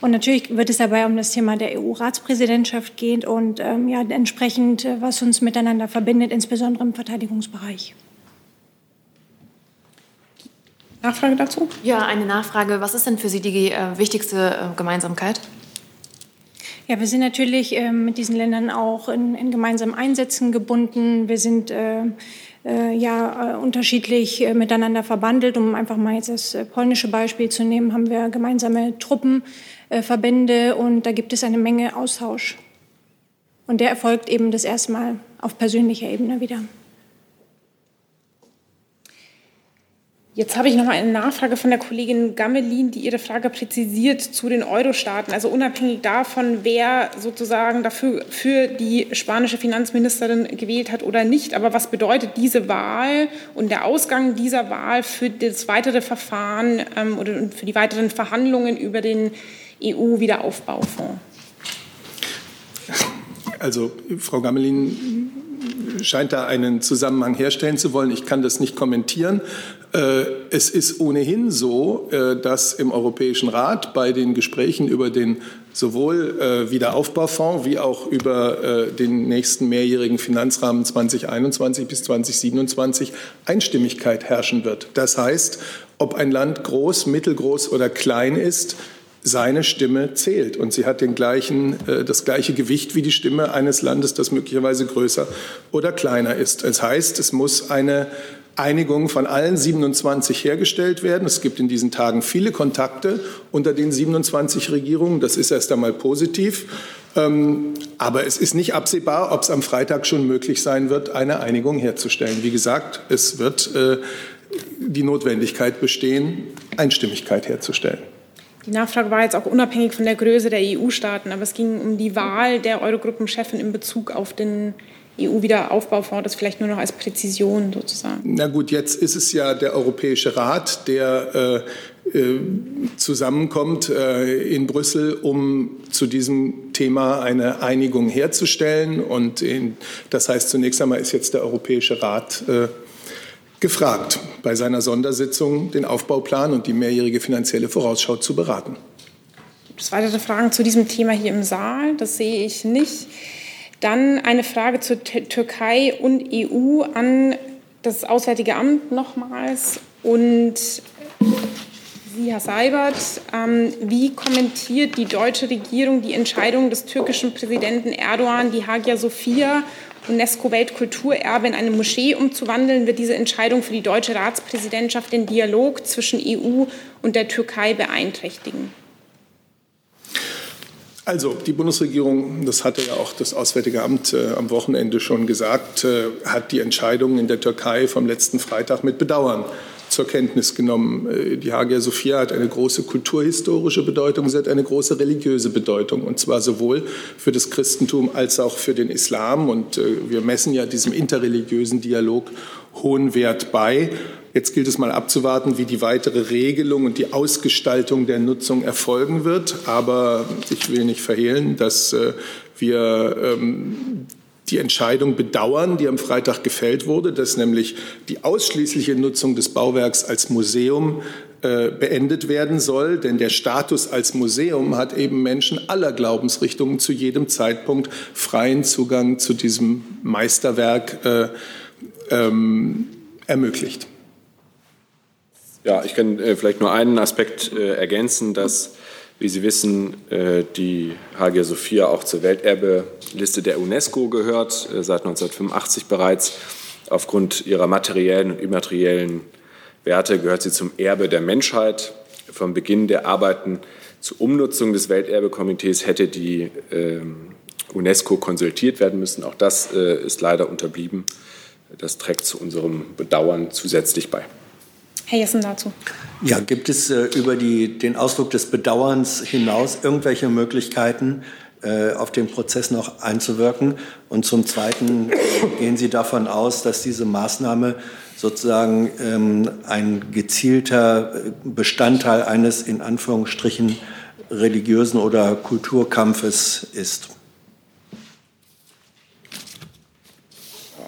Und natürlich wird es dabei um das Thema der EU-Ratspräsidentschaft gehen und ähm, ja, entsprechend, äh, was uns miteinander verbindet, insbesondere im Verteidigungsbereich. Nachfrage dazu? Ja, eine Nachfrage. Was ist denn für Sie die äh, wichtigste äh, Gemeinsamkeit? Ja, wir sind natürlich äh, mit diesen Ländern auch in, in, gemeinsamen Einsätzen gebunden. Wir sind äh, äh, ja unterschiedlich miteinander verbandelt. Um einfach mal jetzt das polnische Beispiel zu nehmen, haben wir gemeinsame Truppen äh, Verbände und da gibt es eine Menge Austausch. Und der erfolgt eben das erste Mal auf persönlicher Ebene wieder. Jetzt habe ich noch mal eine Nachfrage von der Kollegin Gammelin, die ihre Frage präzisiert zu den Euro-Staaten. Also unabhängig davon, wer sozusagen dafür für die spanische Finanzministerin gewählt hat oder nicht. Aber was bedeutet diese Wahl und der Ausgang dieser Wahl für das weitere Verfahren ähm, oder für die weiteren Verhandlungen über den EU-Wiederaufbaufonds? Also, Frau Gammelin, scheint da einen Zusammenhang herstellen zu wollen. Ich kann das nicht kommentieren. Äh, es ist ohnehin so, äh, dass im Europäischen Rat bei den Gesprächen über den sowohl äh, Wiederaufbaufonds wie auch über den nächsten mehrjährigen Finanzrahmen 2021 bis 2027 Einstimmigkeit herrschen wird. Das heißt, ob ein Land groß, mittelgroß oder klein ist, seine Stimme zählt. Und sie hat den gleichen, das gleiche Gewicht wie die Stimme eines Landes, das möglicherweise größer oder kleiner ist. Das heißt, es muss eine Einigung von allen 27 hergestellt werden. Es gibt in diesen Tagen viele Kontakte unter den 27 Regierungen. Das ist erst einmal positiv. Ähm, aber es ist nicht absehbar, ob es am Freitag schon möglich sein wird, eine Einigung herzustellen. Wie gesagt, es wird äh, die Notwendigkeit bestehen, Einstimmigkeit herzustellen. Die Nachfrage war jetzt auch unabhängig von der Größe der EU-Staaten, aber es ging um die Wahl der Eurogruppenchefin in Bezug auf den EU-Wiederaufbaufonds, das vielleicht nur noch als Präzision sozusagen. Na gut, jetzt ist es ja der Europäische Rat, der äh, äh, zusammenkommt äh, in Brüssel, um zu diesem Thema eine Einigung herzustellen. Und in, das heißt, zunächst einmal ist jetzt der Europäische Rat äh, gefragt, bei seiner Sondersitzung den Aufbauplan und die mehrjährige finanzielle Vorausschau zu beraten. Gibt es weitere Fragen zu diesem Thema hier im Saal? Das sehe ich nicht. Dann eine Frage zur Türkei und EU an das Auswärtige Amt nochmals und Sie, Herr Seibert, ähm, wie kommentiert die deutsche Regierung die Entscheidung des türkischen Präsidenten Erdogan, die Hagia Sophia UNESCO-Weltkulturerbe in eine Moschee umzuwandeln? Wird diese Entscheidung für die deutsche Ratspräsidentschaft den Dialog zwischen EU und der Türkei beeinträchtigen? Also die Bundesregierung, das hatte ja auch das Auswärtige Amt äh, am Wochenende schon gesagt, äh, hat die Entscheidung in der Türkei vom letzten Freitag mit Bedauern zur Kenntnis genommen. Äh, die Hagia Sophia hat eine große kulturhistorische Bedeutung, sie hat eine große religiöse Bedeutung, und zwar sowohl für das Christentum als auch für den Islam. Und äh, wir messen ja diesem interreligiösen Dialog hohen Wert bei. Jetzt gilt es mal abzuwarten, wie die weitere Regelung und die Ausgestaltung der Nutzung erfolgen wird. Aber ich will nicht verhehlen, dass äh, wir ähm, die Entscheidung bedauern, die am Freitag gefällt wurde, dass nämlich die ausschließliche Nutzung des Bauwerks als Museum äh, beendet werden soll. Denn der Status als Museum hat eben Menschen aller Glaubensrichtungen zu jedem Zeitpunkt freien Zugang zu diesem Meisterwerk äh, ähm, ermöglicht. Ja, ich kann äh, vielleicht nur einen Aspekt äh, ergänzen, dass, wie Sie wissen, äh, die Hagia Sophia auch zur Welterbeliste der UNESCO gehört, äh, seit 1985 bereits. Aufgrund ihrer materiellen und immateriellen Werte gehört sie zum Erbe der Menschheit. Vom Beginn der Arbeiten zur Umnutzung des Welterbekomitees hätte die ähm, UNESCO konsultiert werden müssen. Auch das äh, ist leider unterblieben. Das trägt zu unserem Bedauern zusätzlich bei. Herr Jessen dazu. Ja, gibt es äh, über die, den Ausdruck des Bedauerns hinaus irgendwelche Möglichkeiten, äh, auf den Prozess noch einzuwirken? Und zum Zweiten äh, gehen Sie davon aus, dass diese Maßnahme sozusagen ähm, ein gezielter äh, Bestandteil eines in Anführungsstrichen religiösen oder Kulturkampfes ist?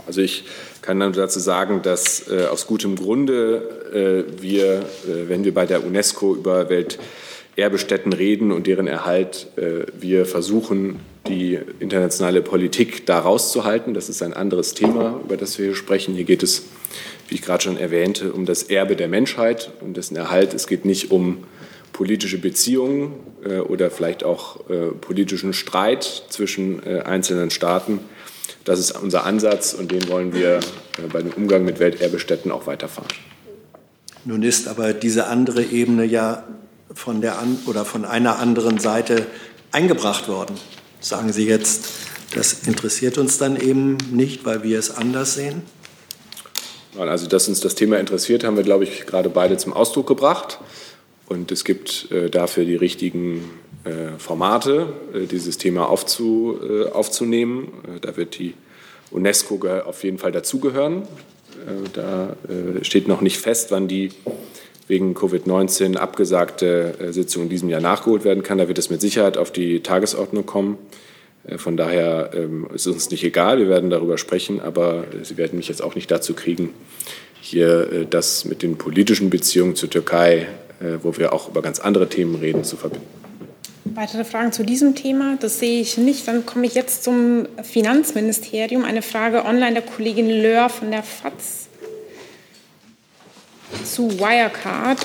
Also ich kann dann dazu sagen, dass äh, aus gutem Grunde äh, wir, äh, wenn wir bei der UNESCO über Welterbestätten reden und deren Erhalt, äh, wir versuchen, die internationale Politik da rauszuhalten. Das ist ein anderes Thema, über das wir hier sprechen. Hier geht es, wie ich gerade schon erwähnte, um das Erbe der Menschheit, um dessen Erhalt. Es geht nicht um politische Beziehungen äh, oder vielleicht auch äh, politischen Streit zwischen einzelnen Staaten das ist unser Ansatz und den wollen wir äh, bei dem Umgang mit Welterbestätten auch weiterfahren. Nun ist aber diese andere Ebene ja von, der an, oder von einer anderen Seite eingebracht worden. Sagen Sie jetzt, das interessiert uns dann eben nicht, weil wir es anders sehen? Also, dass uns das Thema interessiert, haben wir, glaube ich, gerade beide zum Ausdruck gebracht. Und es gibt äh, dafür die richtigen Formate, äh, dieses Thema aufzu, äh, aufzunehmen. Da wird die UNESCO auf jeden Fall dazugehören. Da steht noch nicht fest, wann die wegen Covid-19 abgesagte Sitzung in diesem Jahr nachgeholt werden kann. Da wird es mit Sicherheit auf die Tagesordnung kommen. Von daher ähm, ist es uns nicht egal, wir werden darüber sprechen, aber Sie werden mich jetzt auch nicht dazu kriegen, hier das mit den politischen Beziehungen zur Türkei, wo wir auch über ganz andere Themen reden, zu verbinden. Weitere Fragen zu diesem Thema? Das sehe ich nicht. Dann komme ich jetzt zum Finanzministerium. Eine Frage online der Kollegin Löhr von der FAZ zu Wirecard.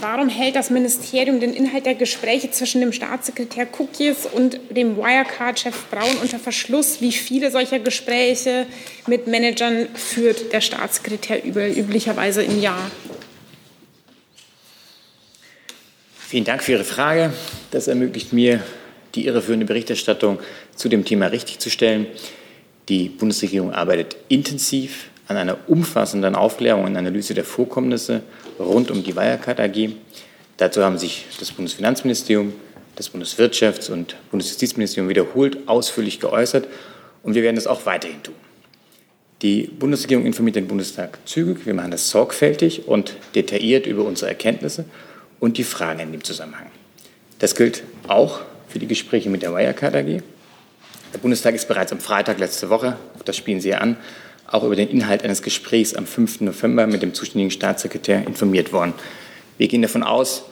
Warum hält das Ministerium den Inhalt der Gespräche zwischen dem Staatssekretär Kukjes und dem Wirecard-Chef Braun unter Verschluss? Wie viele solcher Gespräche mit Managern führt der Staatssekretär üblicherweise im Jahr? Vielen Dank für Ihre Frage. Das ermöglicht mir, die irreführende Berichterstattung zu dem Thema richtigzustellen. Die Bundesregierung arbeitet intensiv an einer umfassenden Aufklärung und Analyse der Vorkommnisse rund um die Wirecard AG. Dazu haben sich das Bundesfinanzministerium, das Bundeswirtschafts- und Bundesjustizministerium wiederholt ausführlich geäußert und wir werden das auch weiterhin tun. Die Bundesregierung informiert den Bundestag zügig, wir machen das sorgfältig und detailliert über unsere Erkenntnisse und die Fragen in dem Zusammenhang. Das gilt auch für die Gespräche mit der Wirecard AG. Der Bundestag ist bereits am Freitag letzte Woche, das spielen Sie ja an, auch über den Inhalt eines Gesprächs am 5. November mit dem zuständigen Staatssekretär informiert worden. Wir gehen davon aus,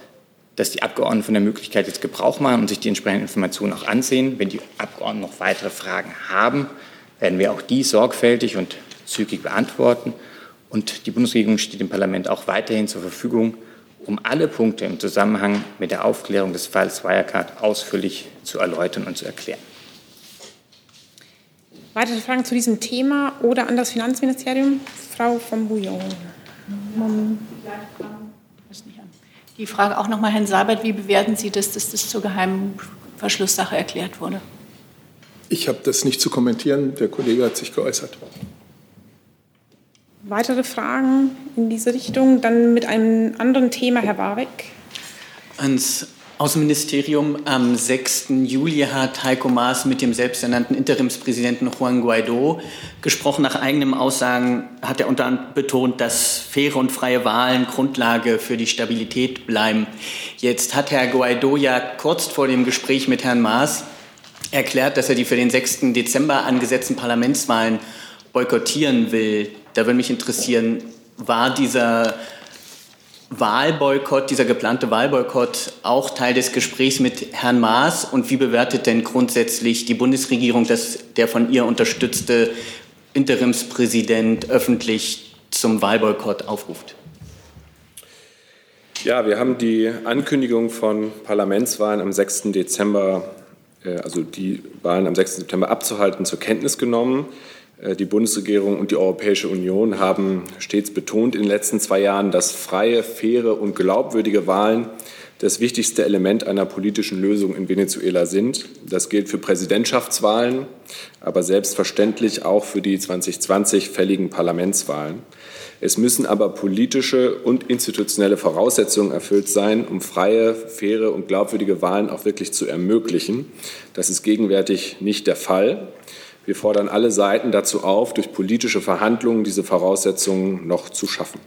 dass die Abgeordneten von der Möglichkeit jetzt Gebrauch machen und sich die entsprechenden Informationen auch ansehen. Wenn die Abgeordneten noch weitere Fragen haben, werden wir auch die sorgfältig und zügig beantworten. Und die Bundesregierung steht dem Parlament auch weiterhin zur Verfügung, um alle Punkte im Zusammenhang mit der Aufklärung des Falls Wirecard ausführlich zu erläutern und zu erklären. Weitere Fragen zu diesem Thema oder an das Finanzministerium? Frau von Bouillon. Die Frage auch nochmal, Herrn Seibert, wie bewerten Sie das, dass das zur geheimen Verschlusssache erklärt wurde? Ich habe das nicht zu kommentieren. Der Kollege hat sich geäußert. Weitere Fragen in diese Richtung? Dann mit einem anderen Thema, Herr Warwick. Ans Außenministerium am 6. Juli hat Heiko Maas mit dem selbsternannten Interimspräsidenten Juan Guaido gesprochen. Nach eigenen Aussagen hat er unter anderem betont, dass faire und freie Wahlen Grundlage für die Stabilität bleiben. Jetzt hat Herr Guaido ja kurz vor dem Gespräch mit Herrn Maas erklärt, dass er die für den 6. Dezember angesetzten Parlamentswahlen boykottieren will. Da würde mich interessieren, war dieser Wahlboykott, dieser geplante Wahlboykott auch Teil des Gesprächs mit Herrn Maas? Und wie bewertet denn grundsätzlich die Bundesregierung, dass der von ihr unterstützte Interimspräsident öffentlich zum Wahlboykott aufruft? Ja, wir haben die Ankündigung von Parlamentswahlen am 6. Dezember, äh, also die Wahlen am 6. September abzuhalten, zur Kenntnis genommen. Äh, die Bundesregierung und die Europäische Union haben stets betont in den letzten zwei Jahren, dass freie, faire und glaubwürdige Wahlen das wichtigste Element einer politischen Lösung in Venezuela sind. Das gilt für Präsidentschaftswahlen, aber selbstverständlich auch für die 2020 fälligen Parlamentswahlen. Es müssen aber politische und institutionelle Voraussetzungen erfüllt sein, um freie, faire und glaubwürdige Wahlen auch wirklich zu ermöglichen. Das ist gegenwärtig nicht der Fall. Wir fordern alle Seiten dazu auf, durch politische Verhandlungen diese Voraussetzungen noch zu schaffen.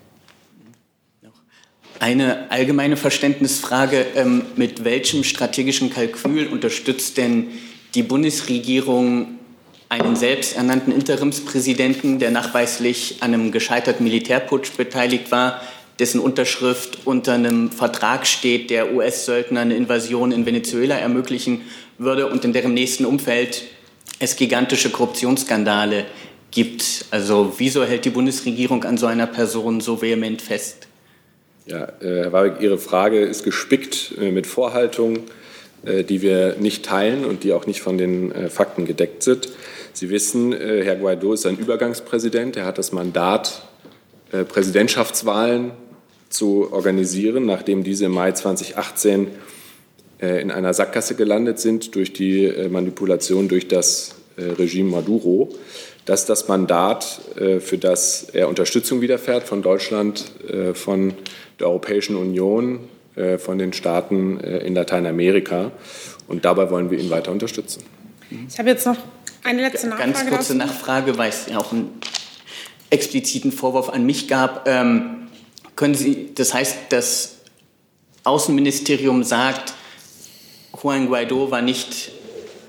Eine allgemeine Verständnisfrage. Ähm, mit welchem strategischen Kalkül unterstützt denn die Bundesregierung einen selbsternannten Interimspräsidenten, der nachweislich an einem gescheiterten Militärputsch beteiligt war, dessen Unterschrift unter einem Vertrag steht, der US-Söldner eine Invasion in Venezuela ermöglichen würde und in deren nächsten Umfeld es gigantische Korruptionsskandale gibt. Also wieso hält die Bundesregierung an so einer Person so vehement fest? Ja, äh, Herr Warwick, Ihre Frage ist gespickt äh, mit Vorhaltungen, äh, die wir nicht teilen und die auch nicht von den Fakten gedeckt sind. Sie wissen, Herr Guaido ist ein Übergangspräsident. Er hat das Mandat, Präsidentschaftswahlen zu organisieren, nachdem diese im Mai 2018 äh, in einer Sackgasse gelandet sind durch die äh, Manipulation durch das äh, Regime Maduro. Das ist das Mandat, für das er Unterstützung widerfährt von Deutschland, von der Europäischen Union, von den Staaten in Lateinamerika. Und dabei wollen wir ihn weiter unterstützen. Ich habe jetzt noch eine letzte Nachfrage. Ganz kurze. Nachfrage, weil es ja auch einen expliziten Vorwurf an mich gab. Ähm, können Sie, das heißt, das Außenministerium sagt, Juan Guaido war nicht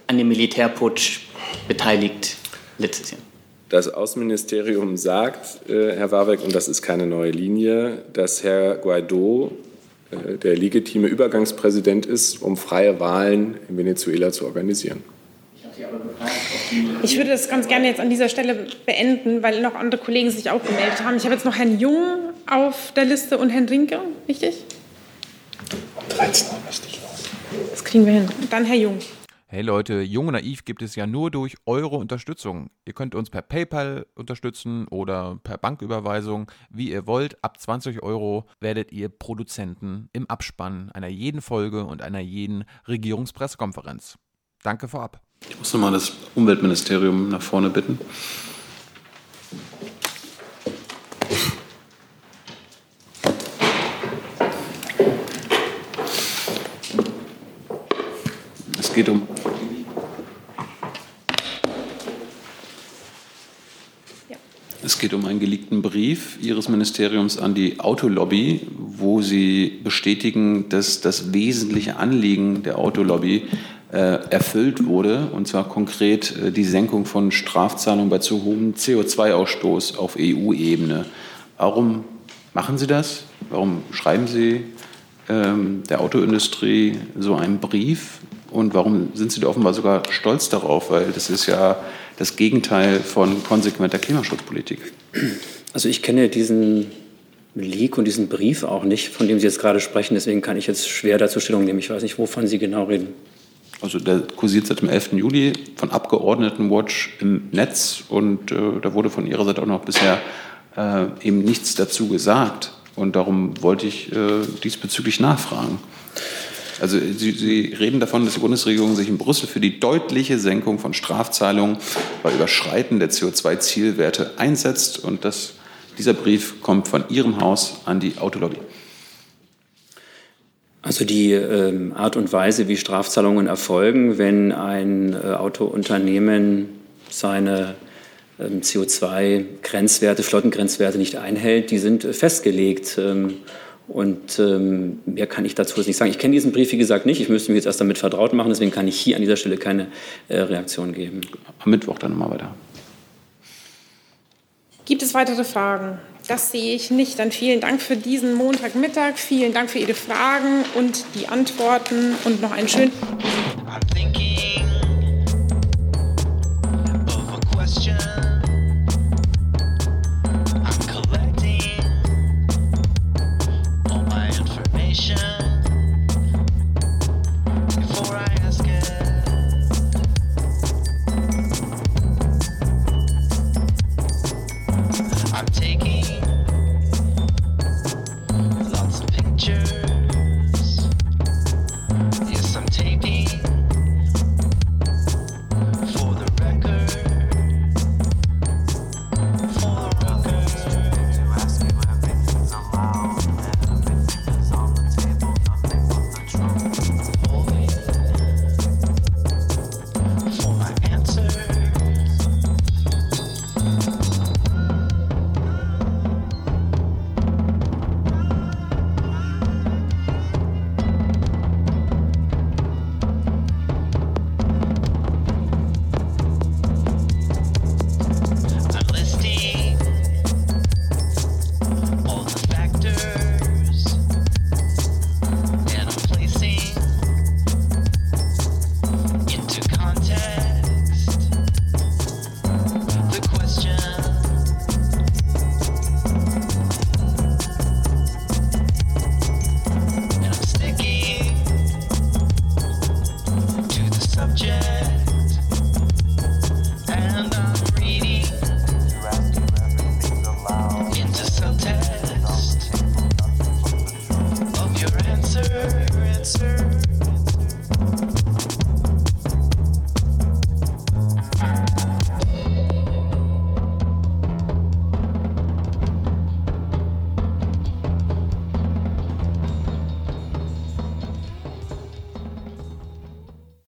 an dem Militärputsch beteiligt letztes Jahr. Das Außenministerium sagt, äh, Herr Warbeck, und das ist keine neue Linie, dass Herr Guaido äh, der legitime Übergangspräsident ist, um freie Wahlen in Venezuela zu organisieren. Ich würde das ganz gerne jetzt an dieser Stelle beenden, weil noch andere Kollegen sich auch gemeldet haben. Ich habe jetzt noch Herrn Jung auf der Liste und Herrn Rinke, richtig? Um 13 Uhr müsste ich los. Das kriegen wir hin. Und dann Herr Jung. Hey Leute, Jung und Naiv gibt es ja nur durch eure Unterstützung. Ihr könnt uns per PayPal unterstützen oder per Banküberweisung, wie ihr wollt. Ab 20 Euro werdet ihr Produzenten im Abspann einer jeden Folge und einer jeden Regierungspressekonferenz. Danke vorab. Ich muss nochmal das Umweltministerium nach vorne bitten. Geht um Es geht um einen geleakten Brief Ihres Ministeriums an die Autolobby, wo Sie bestätigen, dass das wesentliche Anliegen der Autolobby äh, erfüllt wurde, und zwar konkret äh, die Senkung von Strafzahlungen bei zu hohem CO2-Ausstoß auf EU-Ebene. Warum machen Sie das? Warum schreiben Sie ähm, der Autoindustrie so einen Brief? Und warum sind Sie da offenbar sogar stolz darauf? Weil das ist ja das Gegenteil von konsequenter Klimaschutzpolitik. Also ich kenne diesen Leak und diesen Brief auch nicht, von dem Sie jetzt gerade sprechen. Deswegen kann ich jetzt schwer dazu Stellung nehmen. Ich weiß nicht, wovon Sie genau reden. Also der kursiert seit dem 11. Juli von Abgeordnetenwatch im Netz und äh, da wurde von Ihrer Seite auch noch bisher äh, eben nichts dazu gesagt. Und darum wollte ich äh, diesbezüglich nachfragen. Also Sie, Sie, reden davon, dass die Bundesregierung sich in Brüssel für die deutliche Senkung von Strafzahlungen bei Überschreiten der CO2-Zielwerte einsetzt und dass dieser Brief kommt von Ihrem Haus an die Autolobby. Also die ähm, Art und Weise, wie Strafzahlungen erfolgen, wenn ein äh, Autounternehmen seine ähm, CO2-Grenzwerte, Flottengrenzwerte nicht einhält, die sind äh, festgelegt. Ähm, und ähm, mehr kann ich dazu nicht sagen. Ich kenne diesen Brief, wie gesagt, nicht. Ich müsste mich jetzt erst damit vertraut machen. Deswegen kann ich hier an dieser Stelle keine äh, Reaktion geben. Am Mittwoch dann nochmal weiter. Gibt es weitere Fragen? Das sehe ich nicht. Dann vielen Dank für diesen Montagmittag. Vielen Dank für Ihre Fragen und die Antworten und noch einen schönen.